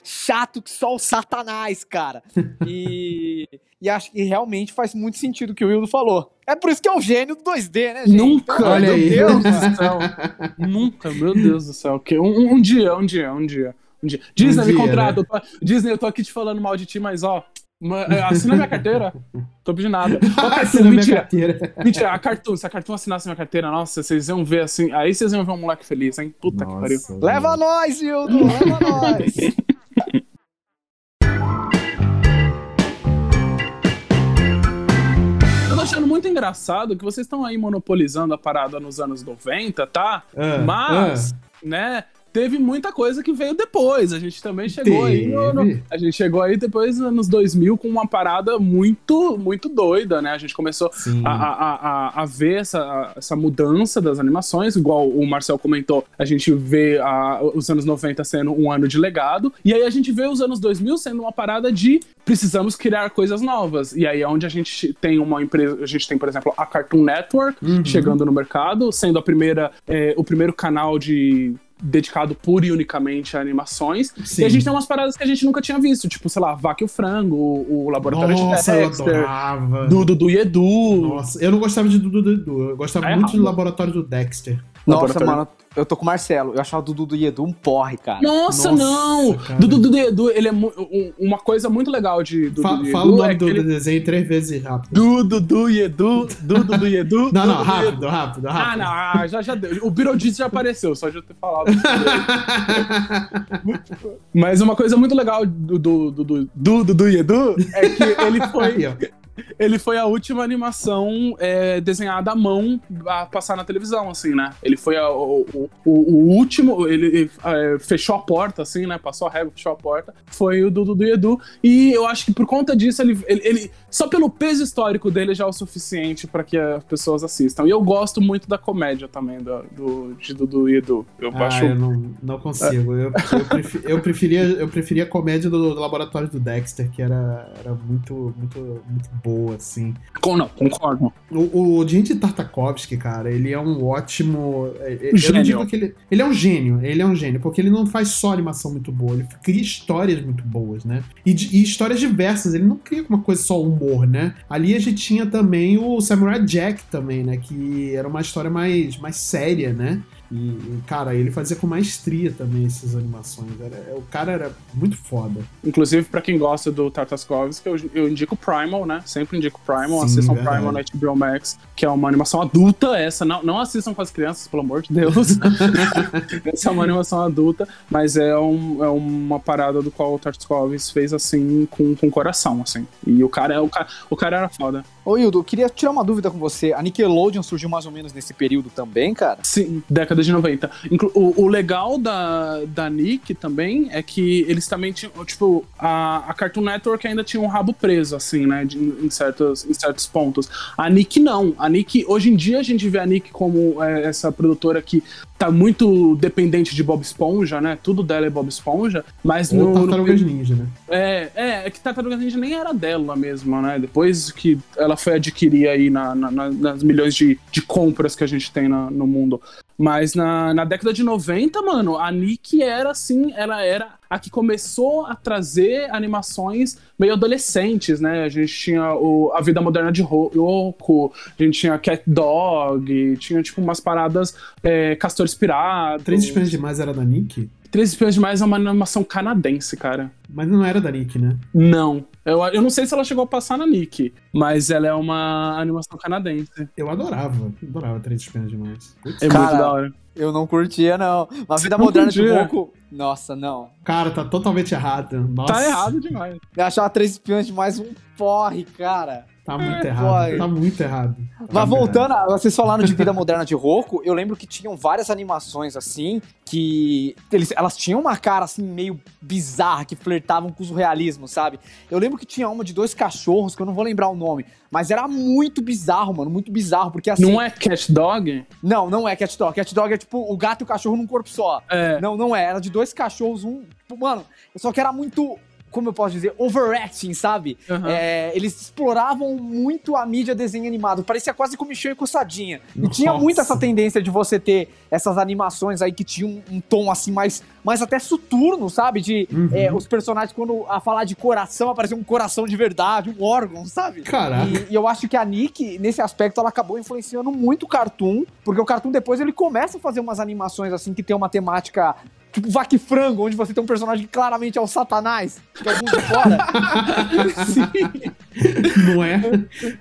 chato que só o Satanás, cara. E, e acho que realmente faz muito sentido o que o Wildo falou. É por isso que é o gênio do 2D, né, gente? Nunca, olha de aí. Deus, do [laughs] céu. Nunca, meu Deus do céu. Que um, um dia, um dia, um dia. Um dia. Disney, Um me dia, contrata. né? Disney, eu tô aqui te falando mal de ti, mas ó. Assina minha carteira. Tô pedindo nada. [laughs] Ó, Cartoon, minha mentira. carteira. [laughs] Mentira, a Cartoon, se a Cartoon assinasse minha carteira, nossa, vocês iam ver assim. Aí vocês iam ver um moleque feliz, hein? Puta que pariu. Nossa, Leva nós, Wildo, leva nós. [laughs] Eu tô achando muito engraçado que vocês estão aí monopolizando a parada nos anos 90, tá? Ah, Mas, né, teve muita coisa que veio depois. A gente também chegou aí no, no- Teve. A gente chegou aí depois nos anos 2000 com uma parada muito, muito doida, né? A gente começou a, a, a, a ver essa, essa mudança das animações, igual o Marcel comentou, a gente vê a- os anos 90 sendo um ano de legado, e aí a gente vê os anos 2000 sendo uma parada de precisamos criar coisas novas. E aí é onde a gente tem uma empresa, a gente tem, por exemplo, a Cartoon Network Uhum. chegando no mercado, sendo a primeira, é, o primeiro canal de dedicado pura e unicamente a animações. Sim. E a gente tem umas paradas que a gente nunca tinha visto, tipo, sei lá, Vaca e o Frango, o, o Laboratório Nossa, de eu Dexter, adorava. do Dudu e Edu. Nossa, eu não gostava de Dudu Dudu. Eu gostava Tá muito errado. do laboratório do Dexter. Nossa, Laboratório- mano, eu tô com o Marcelo. Eu achava o Dudu do Edu um porre, cara. Nossa, Nossa, não! cara. Dudu Dudu e Edu, ele é um- uma coisa muito legal de Dudu Fa- e fala o nome é do, que ele- do desenho três vezes rápido. Dudu Dudu e Edu, Dudu Dudu e Edu. Não, não, Dudu, rápido, Edu. rápido, Ah, rápido. não, ah, já, já deu. O Beetlejuice já apareceu, só de eu ter falado. [laughs] Mas uma coisa muito legal do do, do, do, do Dudu e Edu é que ele foi, Aí, ó. Ele foi a última animação é, desenhada à mão a passar na televisão, assim, né? Ele foi a- o, o, o último, ele, é, fechou a porta, assim, né? Passou a régua, fechou a porta. Foi o do Dudu e Edu. E eu acho que por conta disso, ele, ele, ele- só pelo peso histórico dele já é o suficiente pra que as pessoas assistam. E eu gosto muito da comédia também do, do, de Dudu e Edu. Eu Ah, acho. eu não, não consigo. Eu, eu, eu preferia, eu preferia a comédia do, do laboratório do Dexter, que era, era muito, muito, muito boa, assim. Com- Não, concordo. O, o Gente Tartakovsky, cara, ele é um ótimo. é- é- Eu não Gênio. digo que ele. Ele é um gênio, ele é um gênio, porque ele não faz só animação muito boa, ele cria histórias muito boas, né? E, e histórias diversas, ele não cria uma coisa só humor, né? Ali a gente tinha também o Samurai Jack também, né? Que era uma história mais, mais séria, né? E, cara, ele fazia com maestria também essas animações. Era- o cara era muito foda. Inclusive, pra quem gosta do Tartakovsky, eu, eu indico Primal, né? Sempre indico Primal. Sim, assistam verdade. Primal na HBO Max, que é uma animação adulta. Essa não, não assistam com as crianças, pelo amor de Deus. [laughs] essa é uma animação adulta, mas é, um- é uma parada do qual o Tartakovsky fez assim, com, com coração, assim. E o cara, é- o cara, o cara era foda. Ô, Hildo, eu queria tirar uma dúvida com você. A Nickelodeon surgiu mais ou menos nesse período também, cara? Sim, década de 90. Inclu- o, o legal da, da Nick também é que eles também tinham, tipo, a, a Cartoon Network ainda tinha um rabo preso, assim, né, de- em, certos, em certos pontos. A Nick não. A Nick, hoje em dia a gente vê a Nick como é, essa produtora que tá muito dependente de Bob Esponja, né, tudo dela é Bob Esponja, mas Ou no... no Tartarugas Ninja, né? é, é, é que Tartaruga Ninja nem era dela mesma, né? Depois que ela foi adquirir aí na- na- nas milhões de, de compras que a gente tem na- no mundo. Mas na, na década de 90, mano, a Nick era assim, ela era a que começou a trazer animações meio adolescentes, né? A gente tinha o, A Vida Moderna de Ro- Yoko, a gente tinha Cat Dog, tinha tipo umas paradas é, Castores Pirados. Três Espiãs Demais era da Nick? Três Espiões Demais é uma animação canadense, cara. Mas não era da Nick, né? Não. Eu, eu não sei se ela chegou a passar na Nick, mas ela é uma animação canadense. Eu adorava. Adorava Três Espiãs Demais. É Cara, muito da hora. Eu não curtia, não. Uma vida não moderna de curtia? Roku. Nossa, não. Cara, tá totalmente errado. Nossa. Tá errado demais. Eu achava três espiões de mais um porre, cara. Tá muito É, errado. vai. Tá muito errado. Tá Mas muito voltando, a, vocês falaram de vida moderna de Roku, eu lembro que tinham várias animações assim, que eles, elas tinham uma cara assim meio bizarra, que flertavam com o surrealismo, sabe? Eu lembro que tinha uma de dois cachorros, que eu não vou lembrar o nome, mas era muito bizarro, mano, muito bizarro, porque assim... Não é Cat Dog? Não, não é Cat Dog. Cat Dog é tipo o gato e o cachorro num corpo só. É. Não, não é. Era de dois cachorros, um. tipo, Mano, só que era muito. Como eu posso dizer? Overacting, sabe? Aham. É, eles exploravam muito a mídia desenho animado. Parecia quase comichão e coçadinha. E Nossa. tinha muito essa tendência de você ter essas animações aí que tinham um, um tom assim mais, mais até soturno, sabe? De Uhum. é, os personagens, quando a falar de coração, aparecia um coração de verdade, um órgão, sabe? Caraca. E, e eu acho que a Nick, nesse aspecto, ela acabou influenciando muito o Cartoon, porque o Cartoon depois ele começa a fazer umas animações assim que tem uma temática tipo Vac e Frango, onde você tem um personagem que claramente é o Satanás, que é o mundo de fora. [laughs] Não é?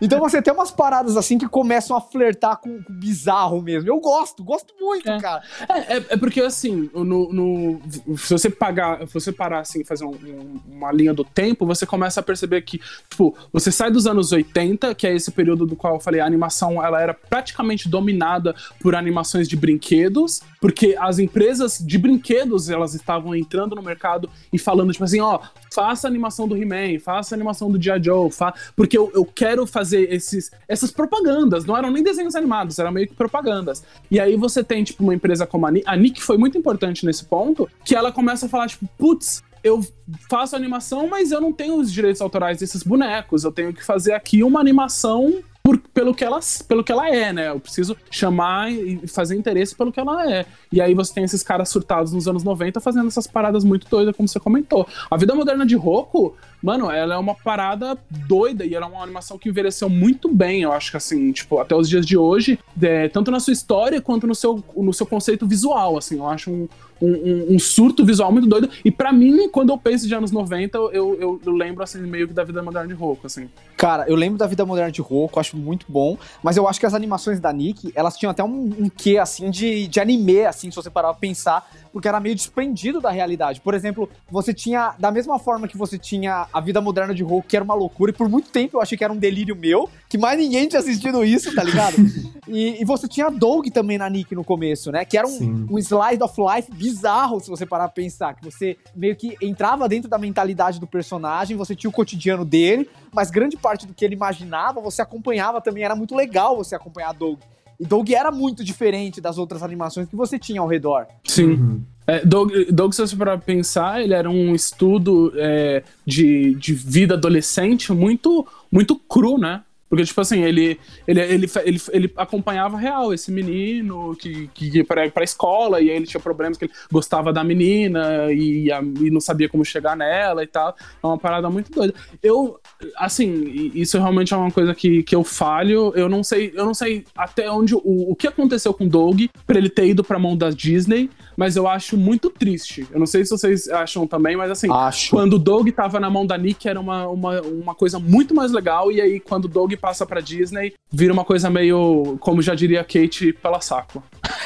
Então você tem umas paradas assim que começam a flertar com o bizarro mesmo. Eu gosto, gosto muito, É. cara. É, é, é porque assim, no, no- se você pagar, se você parar assim e fazer um- um- uma linha do tempo, você começa a perceber que, tipo, você sai dos anos 80, que é esse período do qual eu falei, a animação ela era praticamente dominada por animações de brinquedos, porque as empresas de brinquedos elas estavam entrando no mercado e falando, tipo assim, ó, faça a animação do He-Man, faça a animação do G.I. Joe, fa... porque eu, eu quero fazer esses, essas propagandas, não eram nem desenhos animados, eram meio que propagandas. E aí você tem, tipo, uma empresa como a Nick, a Nick foi muito importante nesse ponto, que ela começa a falar, tipo, putz, eu faço animação, mas eu não tenho os direitos autorais desses bonecos, eu tenho que fazer aqui uma animação por- pelo, que ela, pelo que ela é, né? Eu preciso chamar e fazer interesse pelo que ela é. E aí você tem esses caras surtados nos anos 90 fazendo essas paradas muito doidas, como você comentou. A vida moderna de Roku, mano, ela é uma parada doida e ela é uma animação que envelheceu muito bem, eu acho que assim, tipo, até os dias de hoje, é, tanto na sua história quanto no seu, no seu conceito visual, assim, eu acho um, um, um- surto visual muito doido. E pra mim, quando eu penso de anos 90, eu, eu, eu lembro, assim, meio que da vida moderna de Roku, assim. Cara, eu lembro da vida moderna de Roku, acho muito bom, mas eu acho que as animações da Nick, elas tinham até um, um quê, assim, de, de anime, assim, se você parar pra pensar, porque era meio desprendido da realidade. Por exemplo, você tinha, da mesma forma que você tinha a vida moderna de que era uma loucura, e por muito tempo eu achei que era um delírio meu, que mais ninguém tinha assistido isso, tá ligado? [laughs] e, e você tinha a Doug também na Nick no começo, né? Que era um, um slide of life bizarro, se você parar pra pensar. Que você meio que entrava dentro da mentalidade do personagem, você tinha o cotidiano dele, mas grande parte do que ele imaginava, você acompanhava também. Era muito legal você acompanhar a Doug. E Doug era muito diferente das outras animações que você tinha ao redor. Sim. Uhum. É, Doug, Doug, se você pensar, ele era um estudo é, de, de vida adolescente muito, muito cru, né? Porque, tipo assim, ele, ele, ele, ele, ele acompanhava real esse menino que, que ia pra, pra escola e aí ele tinha problemas que ele gostava da menina e, e não sabia como chegar nela e tal. É uma parada muito doida. Eu, assim, isso realmente é uma coisa que, que eu falho. Eu não sei, eu não sei até onde o, o que aconteceu com o Doug pra ele ter ido pra mão da Disney, mas eu acho muito triste. Eu não sei se vocês acham também, mas assim, Acho. quando o Doug tava na mão da Nick era uma, uma, uma coisa muito mais legal, e aí quando o Doug passa pra Disney, vira uma coisa meio, como já diria a Kate, pela saco.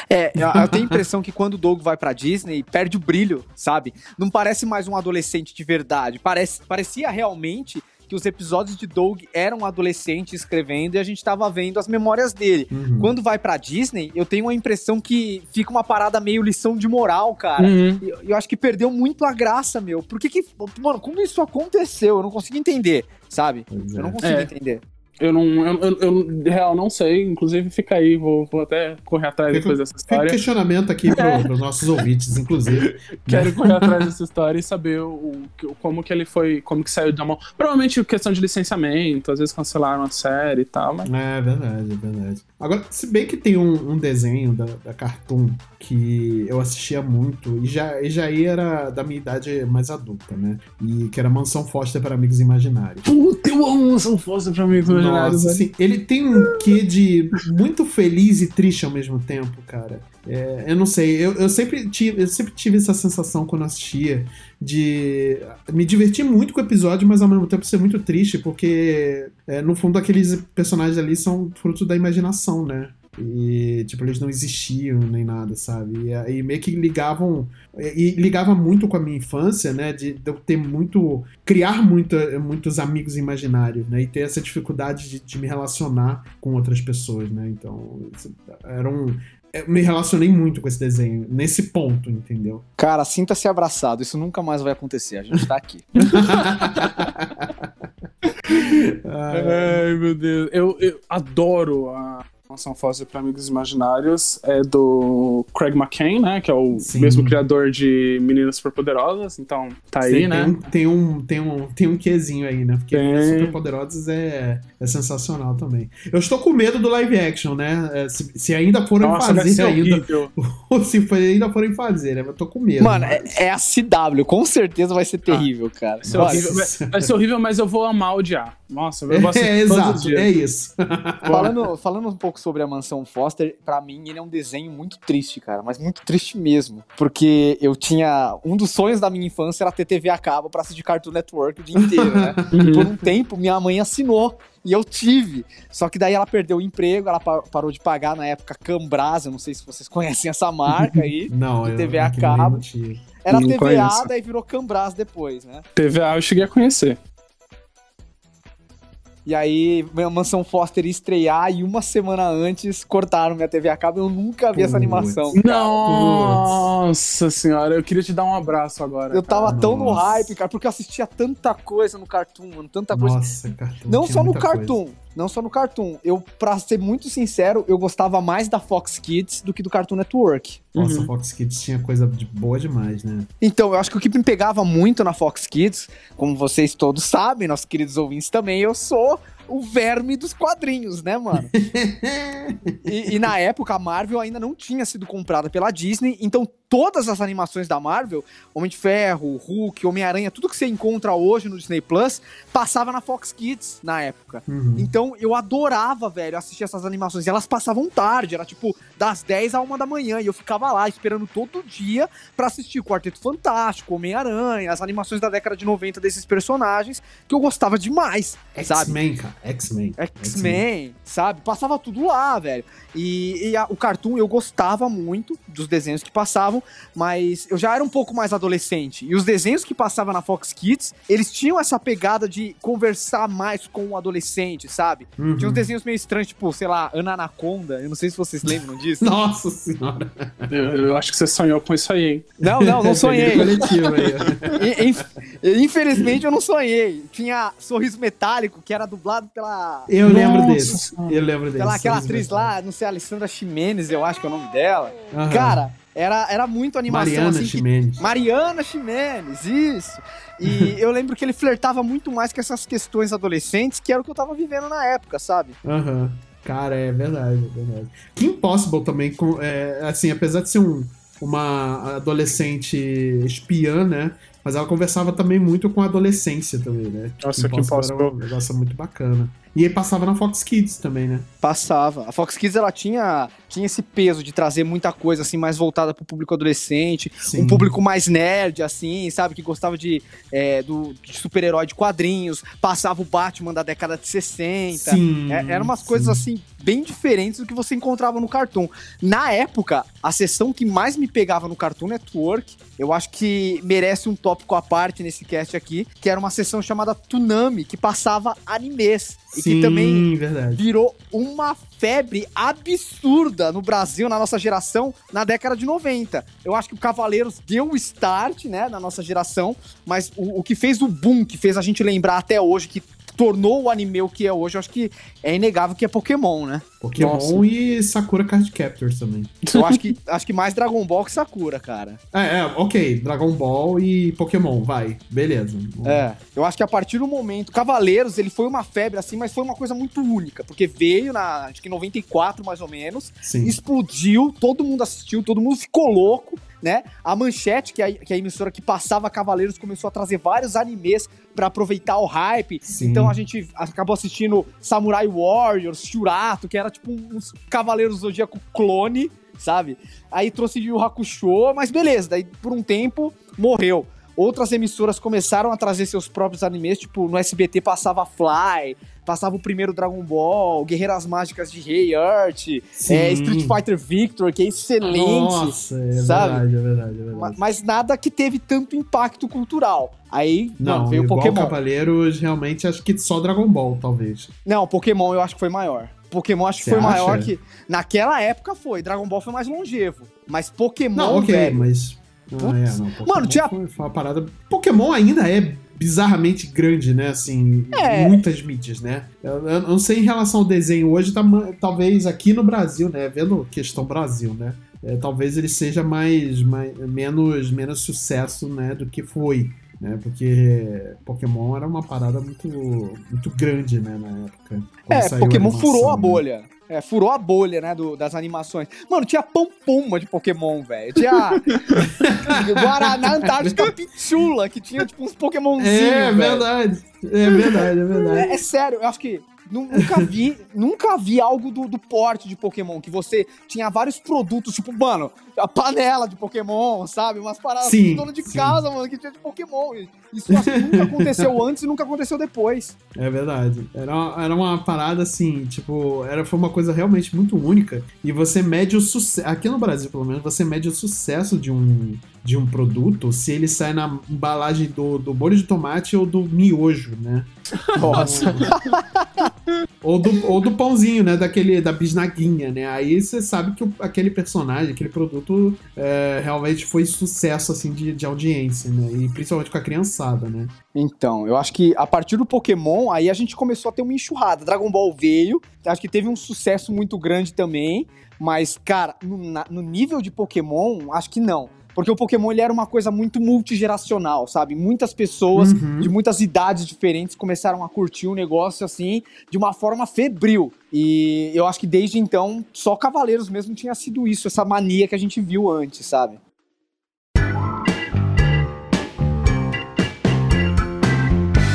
É, [laughs] eu, eu tenho a impressão que quando o Doug vai pra Disney, perde o brilho, sabe? Não parece mais um adolescente de verdade. Parece, parecia realmente que os episódios de Doug eram um adolescente escrevendo e a gente tava vendo as memórias dele. Uhum. Quando vai pra Disney, eu tenho a impressão que fica uma parada meio lição de moral, cara. Uhum. E Eu, eu acho que perdeu muito a graça, meu. Por que que. Mano, como isso aconteceu? Eu não consigo entender, sabe? Pois Eu não é. consigo É. entender. Eu não, eu, eu, eu, de real, não sei. Inclusive, fica aí, vou, vou até correr atrás Fica- depois dessa Fica um história. questionamento aqui pro, pros nossos ouvintes, inclusive. Quero correr atrás dessa história e saber o, o- como que ele foi, como que saiu da mão. Provavelmente questão de licenciamento, às vezes cancelaram a série e tal, mas. É verdade, é verdade. Agora, se bem que tem um, um desenho da, da Cartoon que eu assistia muito, e já, e já aí era da minha idade mais adulta, né? E que era Mansão Foster para Amigos Imaginários. Puta, eu amo São Foster pra Nossa, assim, ele tem um quê de muito feliz e triste ao mesmo tempo, cara. É, eu não sei, eu, eu sempre tive, eu sempre tive essa sensação quando assistia de me divertir muito com o episódio, mas ao mesmo tempo ser muito triste, porque é, no fundo aqueles personagens ali são fruto da imaginação, né? E, tipo, eles não existiam nem nada, sabe? E aí meio que ligavam. E ligava muito com a minha infância, né? De, de eu ter muito. criar muito, muitos amigos imaginários, né? E ter essa dificuldade de, de me relacionar com outras pessoas, né? Então, era um. Eu me relacionei muito com esse desenho, nesse ponto, entendeu? Cara, sinta-se abraçado. Isso nunca mais vai acontecer. A gente tá aqui. [laughs] Ai, meu Deus. Eu, eu adoro a Mansão Foster para Amigos Imaginários. É do Craig McCain, né? Que é o Sim. mesmo criador de Meninas Superpoderosas. Então, tá aí, Tem- né? Tem um, tem, um, tem, um, tem um quezinho aí, né? Porque Tem. Super Poderosos é, é sensacional também. Eu estou com medo do live action, né? É, Se, se ainda forem Nossa, fazer ser ainda. Ou [laughs] se for- ainda forem fazer, né? Eu tô com medo. Mano, é, mas- é a CW. Com certeza vai ser terrível, cara. Vai ser, horrível, vai, vai ser horrível, mas eu vou amar odiar. Nossa, eu vou assistir [laughs] É, todos os exato, dias. é isso. [laughs] Falando, falando um pouco sobre a Mansão Foster, pra mim ele é um desenho muito triste, cara, mas muito triste mesmo. Porque eu tinha. Um dos sonhos da minha infância era ter TV a cabo pra assistir Cartoon Network o dia inteiro, né? E [laughs] por um tempo minha mãe assinou. E eu tive. Só que daí ela perdeu o emprego, ela pa- parou de pagar na época Cambras, eu não sei se vocês conhecem essa marca aí. Não, De eu TV a aqui nem cabo. Era TVA, daí virou Cambras depois, né? TVA eu cheguei a conhecer. E aí, minha Mansão Foster ia estrear e uma semana antes cortaram minha TV a cabo. Eu nunca vi essa animação. Nossa senhora, eu queria te dar um abraço agora. Eu tava Cara, tão no nossa. hype, cara, porque eu assistia tanta coisa no Cartoon, mano, tanta coisa. Nossa, Cartoon. não só no muita coisa. Não só no Cartoon. Eu, pra ser muito sincero, eu gostava mais da Fox Kids do que do Cartoon Network. Nossa, Uhum. Fox Kids tinha coisa de boa demais, né? Então, eu acho que o que me pegava muito na Fox Kids, como vocês todos sabem, nossos queridos ouvintes também, eu sou o verme dos quadrinhos, né, mano? [laughs] E, e na época a Marvel ainda não tinha sido comprada pela Disney, então todas as animações da Marvel, Homem de Ferro, Hulk, Homem-Aranha, tudo que você encontra hoje no Disney Plus, passava na Fox Kids na época. Uhum. Então eu adorava, velho, assistir essas animações. E elas passavam tarde, era tipo das 10 a 1 da manhã. E eu ficava lá esperando todo dia pra assistir o Quarteto Fantástico, Homem-Aranha, as animações da década de 90 desses personagens que eu gostava demais, sabe? X-Men, cara. X-Men. X-Men, sabe? Passava tudo lá, velho. E, e a- o Cartoon eu gostava muito dos desenhos que passavam, mas eu já era um pouco mais adolescente. E os desenhos que passavam na Fox Kids, eles tinham essa pegada de conversar mais com o adolescente, sabe? Uhum. Tinha uns desenhos meio estranhos, tipo, sei lá, Ana Anaconda. Eu não sei se vocês lembram disso. [laughs] Nossa senhora. Eu, eu acho que você sonhou com isso aí, hein? Não, não, não sonhei. In- [laughs] in- Infelizmente eu não sonhei. Tinha Sorriso Metálico, que era dublado pela. Eu lembro Nossa desse. Eu lembro desse. Lá, aquela atriz lá, não sei, Alessandra Ximenes, eu acho que é o nome dela. Aham. Cara, era, era muito animação Mariana assim. que- Ximenes. Mariana Ximenes, isso. E [laughs] eu lembro que ele flertava muito mais com essas questões adolescentes, que era o que eu tava vivendo na época, sabe? Aham. Cara, é verdade, é verdade. Kim Possible também, com, é, assim, apesar de ser um, uma adolescente espiã, né? Mas ela conversava também muito com a adolescência também, né? Nossa, Kim Era Possible. um negócio muito bacana. E aí passava na Fox Kids também, né? Passava. A Fox Kids, ela tinha, tinha esse peso de trazer muita coisa, assim, mais voltada pro público adolescente, Sim. um público mais nerd, assim, sabe? Que gostava de, é, do, super-herói de quadrinhos, passava o Batman da década de 60. Sim. É, eram umas sim. coisas assim, bem diferentes do que você encontrava no Cartoon. Na época, a sessão que mais me pegava no Cartoon Network, eu acho que merece um tópico à parte nesse cast aqui, que era uma sessão chamada Tsunami, que passava animes. E Sim, que também verdade. virou uma febre absurda no Brasil, na nossa geração, na década de 90. Eu acho que o Cavaleiros deu o start, né, na nossa geração, mas o, o que fez o boom, que fez a gente lembrar até hoje, que tornou o anime o que é hoje, eu acho que é inegável que é Pokémon, né? Pokémon Nossa. e Sakura Card Captors também. Eu acho que, acho que mais Dragon Ball que Sakura, cara. É, é, ok. Dragon Ball e Pokémon, vai. Beleza. É, eu acho que a partir do momento. Cavaleiros, ele foi uma febre assim, mas foi uma coisa muito única, porque veio na, acho que em 94 mais ou menos, Sim. explodiu, todo mundo assistiu, todo mundo ficou louco, né? A Manchete, que é a, que é a emissora que passava Cavaleiros, começou a trazer vários animes pra aproveitar o hype. Sim. Então a gente acabou assistindo Samurai Warriors, Shurato, que era tipo uns Cavaleiros Zodíaco clone, sabe? Aí trouxe Yu Hakusho, mas beleza, daí por um tempo morreu. Outras emissoras começaram a trazer seus próprios animes, tipo, no SBT passava Fly, passava o primeiro Dragon Ball, Guerreiras Mágicas de Rei Earth, Sim. é, Street Fighter Victor, que é excelente. Nossa, é sabe? verdade, é verdade, é verdade. Mas nada que teve tanto impacto cultural. Aí, Não, mano, veio o Pokémon. Cavaleiros, realmente acho que só Dragon Ball, talvez. Não, Pokémon eu acho que foi maior. Pokémon acho que foi maior acha? que. Naquela época foi. Dragon Ball foi mais longevo. Mas Pokémon, Não, ok, velho. mas. Não, Putz. é, não. Pokémon Mano, tinha- Foi, foi uma parada. Pokémon ainda é bizarramente grande, né? Assim, É. muitas mídias, né? Eu, eu não sei em relação ao desenho hoje, tá, talvez aqui no Brasil, né? Vendo questão Brasil, né? É, talvez ele seja mais, mais menos, menos sucesso, né? Do que foi. Né, porque Pokémon era uma parada muito, muito grande, né, na época. quando É, Pokémon animação, furou a né? É, furou a bolha, né, do- das animações. Mano, tinha pão puma de Pokémon, velho. Tinha [laughs] Guaraná Antártica Pichula, que tinha, tipo, uns Pokémonzinhos, É velho. verdade. É verdade, é verdade. É, é sério, eu acho que nunca vi, nunca vi algo do, do porte de Pokémon, que você tinha vários produtos, tipo, mano, a panela de Pokémon, sabe? Umas paradas Sim, de dono de sim. casa, mano, que tinha de Pokémon. Isso acho que nunca aconteceu [laughs] antes e nunca aconteceu depois. É verdade. Era, uma- era uma parada assim, tipo, era, foi uma coisa realmente muito única. E você mede o sucesso. Aqui no Brasil, pelo menos, você mede o sucesso de um, de um produto se ele sai na embalagem do, do molho de tomate ou do miojo, né? [laughs] Nossa. Ou do, ou do pãozinho, né? Daquele, da bisnaguinha, né? Aí você sabe que o- aquele personagem, aquele produto é, realmente foi sucesso, assim, de, de audiência, né? E principalmente com a criançada, né? Então, eu acho que a partir do Pokémon, aí a gente começou a ter uma enxurrada. Dragon Ball veio, acho que teve um sucesso muito grande também, mas, cara, no, na- no nível de Pokémon, acho que não. Porque o Pokémon ele era uma coisa muito multigeracional, sabe? Muitas pessoas Uhum. de muitas idades diferentes começaram a curtir o negócio assim, de uma forma febril. E eu acho que desde então, só Cavaleiros mesmo tinha sido isso, essa mania que a gente viu antes, sabe?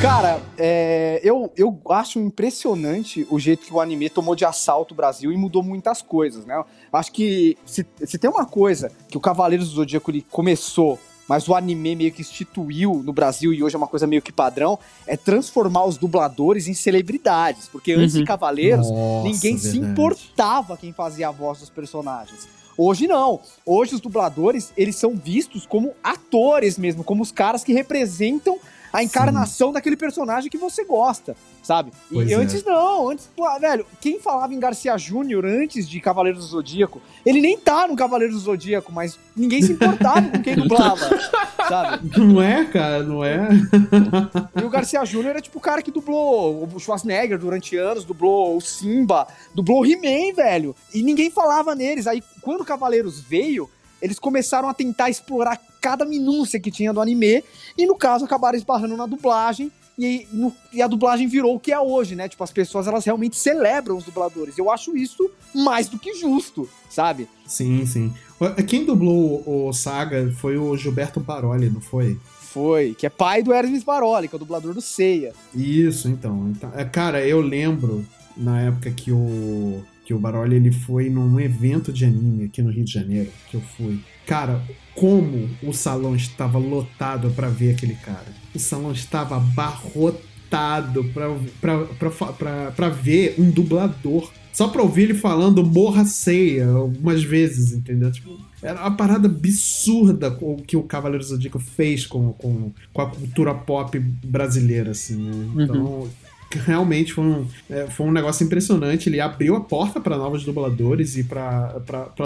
Cara, é, eu, eu acho impressionante o jeito que o anime tomou de assalto o Brasil e mudou muitas coisas, né? Eu Acho que se, se tem uma coisa que o Cavaleiros do Zodíaco ele começou, mas o anime meio que instituiu no Brasil e hoje é uma coisa meio que padrão, é transformar os dubladores em celebridades. Porque antes de Uhum. Cavaleiros, Nossa, ninguém se verdade. importava quem fazia a voz dos personagens. Hoje não. Hoje os dubladores, eles são vistos como atores mesmo, como os caras que representam a encarnação daquele personagem que você gosta, sabe? E Pois é. antes não, antes, pô, velho, quem falava em Garcia Júnior antes de Cavaleiros do Zodíaco, ele nem tá no Cavaleiros do Zodíaco, mas ninguém se importava com quem dublava, [laughs] sabe? Não é, cara, não é? E o Garcia Júnior era tipo o cara que dublou o Schwarzenegger durante anos, dublou o Simba, dublou o He-Man, velho. E ninguém falava neles. Aí, quando o Cavaleiros veio, eles começaram a tentar explorar cada minúcia que tinha do anime. E, no caso, acabaram esbarrando na dublagem. E, no- e a dublagem virou o que é hoje, né? Tipo, as pessoas, elas realmente celebram os dubladores. Eu acho isso mais do que justo, sabe? Sim, sim. Quem dublou o Saga foi o Gilberto Paroli, não foi? Foi. Que é pai do Hermes Baroli, que é o dublador do Seiya. Isso, então. então é, cara, eu lembro na época que o que o Baroli ele foi num evento de anime aqui no Rio de Janeiro, que eu fui. Cara, como o salão estava lotado pra ver aquele cara. O salão estava abarrotado pra ver um dublador. Só pra ouvir ele falando morra ceia algumas vezes, entendeu? Tipo, era uma parada absurda o que o Cavaleiro Zodíaco fez com, com, com a cultura pop brasileira, assim, né? Então, realmente foi um, é, foi um negócio impressionante. Ele abriu a porta para novos dubladores e para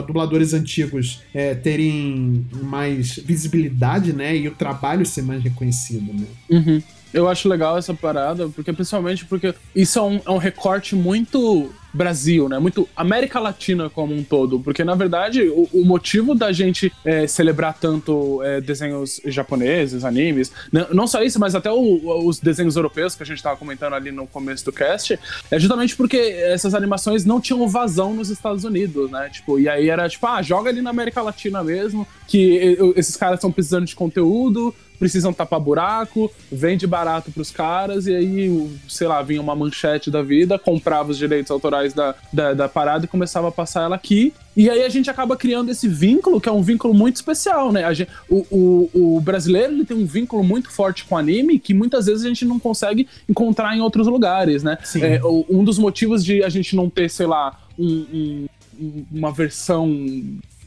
dubladores antigos é, terem mais visibilidade, né? E o trabalho ser mais reconhecido, né? Uhum. Eu acho legal essa parada, porque principalmente porque isso é um, é um recorte muito Brasil, né? Muito América Latina como um todo. Porque, na verdade, o, o motivo da gente é, celebrar tanto é, desenhos japoneses, animes, não, não só isso, mas até o- os desenhos europeus que a gente tava comentando ali no começo do cast, é justamente porque essas animações não tinham vazão nos Estados Unidos, né? Tipo, e aí era tipo, ah, joga ali na América Latina mesmo, que esses caras estão precisando de conteúdo, precisam tapar buraco, vende barato pros caras, e aí, sei lá, vinha uma manchete da vida, comprava os direitos autorais da, da, da parada e começava a passar ela aqui. E aí a gente acaba criando esse vínculo, que é um vínculo muito especial, né? A gente, o, o, o brasileiro ele tem um vínculo muito forte com anime que muitas vezes a gente não consegue encontrar em outros lugares, né? Sim. É, um dos motivos de a gente não ter, sei lá, um- um- uma versão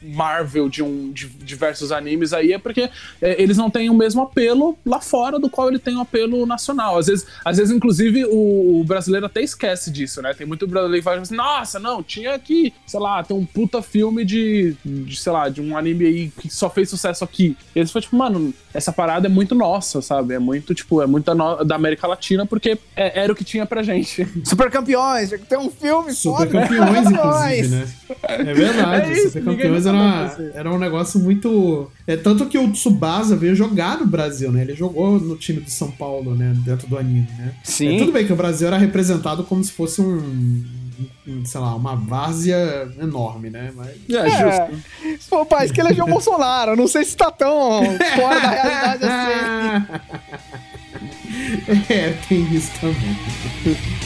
Marvel de, um, de diversos animes aí é porque é, eles não têm o mesmo apelo lá fora do qual ele tem um apelo nacional. Às vezes, às vezes inclusive, o, o brasileiro até esquece disso, né? Tem muito brasileiro que fala assim, nossa, não, tinha aqui, sei lá, tem um puta filme de, de, sei lá, de um anime aí que só fez sucesso aqui. E eles falam, tipo, mano, essa parada é muito nossa, sabe? É muito, tipo, é muito da, no- da América Latina porque é- era o que tinha pra gente. [laughs] Super campeões, tem um filme Super foda. campeões, Campeões. inclusive, né? É verdade, É isso, Super ninguém campeões nunca era, era um negócio muito. É tanto que o Tsubasa veio jogar no Brasil, né? Ele jogou no time do São Paulo, né? Dentro do anime, né? Sim. É, tudo bem que o Brasil era representado como se fosse um. um, sei lá, uma várzea enorme, né? Mas. É, justo. É. Pô, pai, que elegeu o [laughs] Bolsonaro. Não sei se tá tão fora da realidade assim. [laughs] é, tem isso também.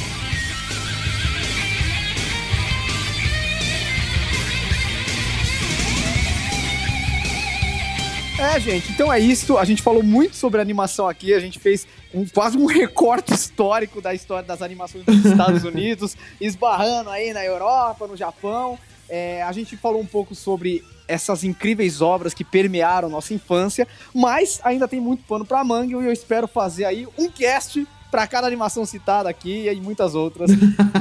[laughs] É, gente, então é isso. A gente falou muito sobre animação aqui. A gente fez um- quase um [laughs] recorte histórico da história das animações dos Estados [laughs] Unidos, esbarrando aí na Europa, no Japão. É, a gente falou um pouco sobre essas incríveis obras que permearam nossa infância, mas ainda tem muito pano pra manga e eu espero fazer aí um cast pra cada animação citada aqui e muitas outras.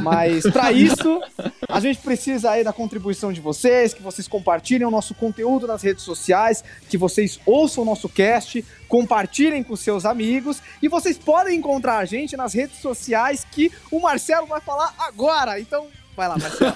Mas pra isso, a gente precisa aí da contribuição de vocês, que vocês compartilhem o nosso conteúdo nas redes sociais, que vocês ouçam o nosso cast, compartilhem com seus amigos e vocês podem encontrar a gente nas redes sociais que o Marcelo vai falar agora. Então, vai lá, Marcelo.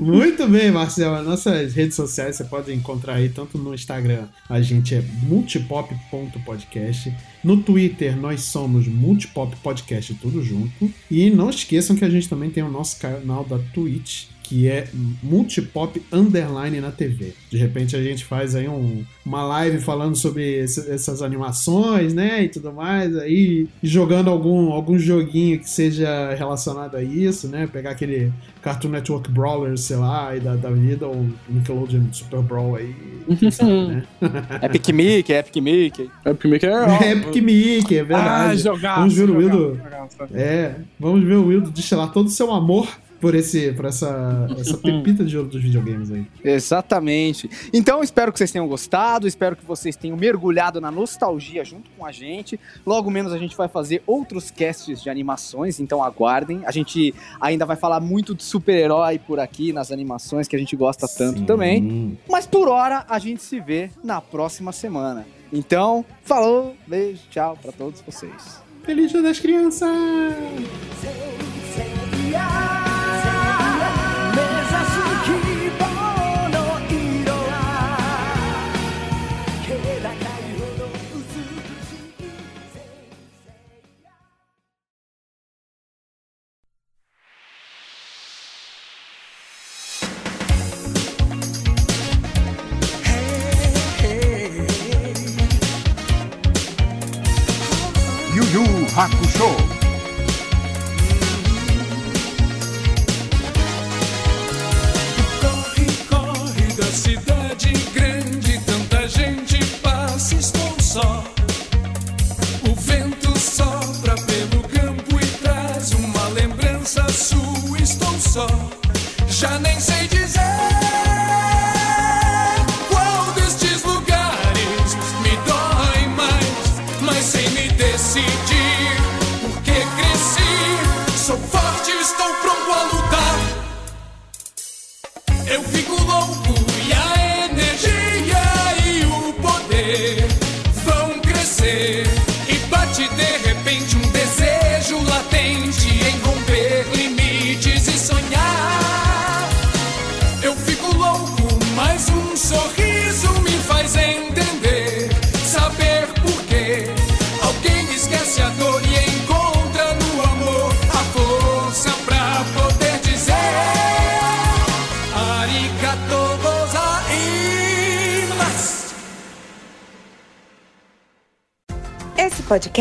[laughs] Muito bem, Marcelo. As nossas redes sociais você pode encontrar aí tanto no Instagram, a gente é multipop.podcast. No Twitter, nós somos Multipop Podcast, tudo junto. E não esqueçam que a gente também tem o nosso canal da Twitch, que é Multipop Underline na TV. De repente a gente faz aí um- uma live falando sobre esse- essas animações, né? E tudo mais, aí jogando algum, algum joguinho que seja relacionado a isso, né? Pegar aquele Cartoon Network Brawler, sei lá, e da, da vida, ou Nickelodeon Super Brawl aí, sabe, [laughs] né? [laughs] Epic Mickey, Epic Mickey. É porque que é. Epic Mickey, é Ah, verdade. jogar. Vamos ver o Wildo. É, vamos ver o Wildo destilar todo o seu amor por, esse, por essa, essa pepita de ouro dos videogames aí. Exatamente. Então, espero que vocês tenham gostado, espero que vocês tenham mergulhado na nostalgia junto com a gente. Logo menos a gente vai fazer outros casts de animações, então aguardem. A gente ainda vai falar muito de super-herói por aqui nas animações que a gente gosta tanto Sim. também. Mas por hora a gente se vê na próxima semana. Então, falou, beijo, tchau pra todos vocês. Feliz Dia das Crianças!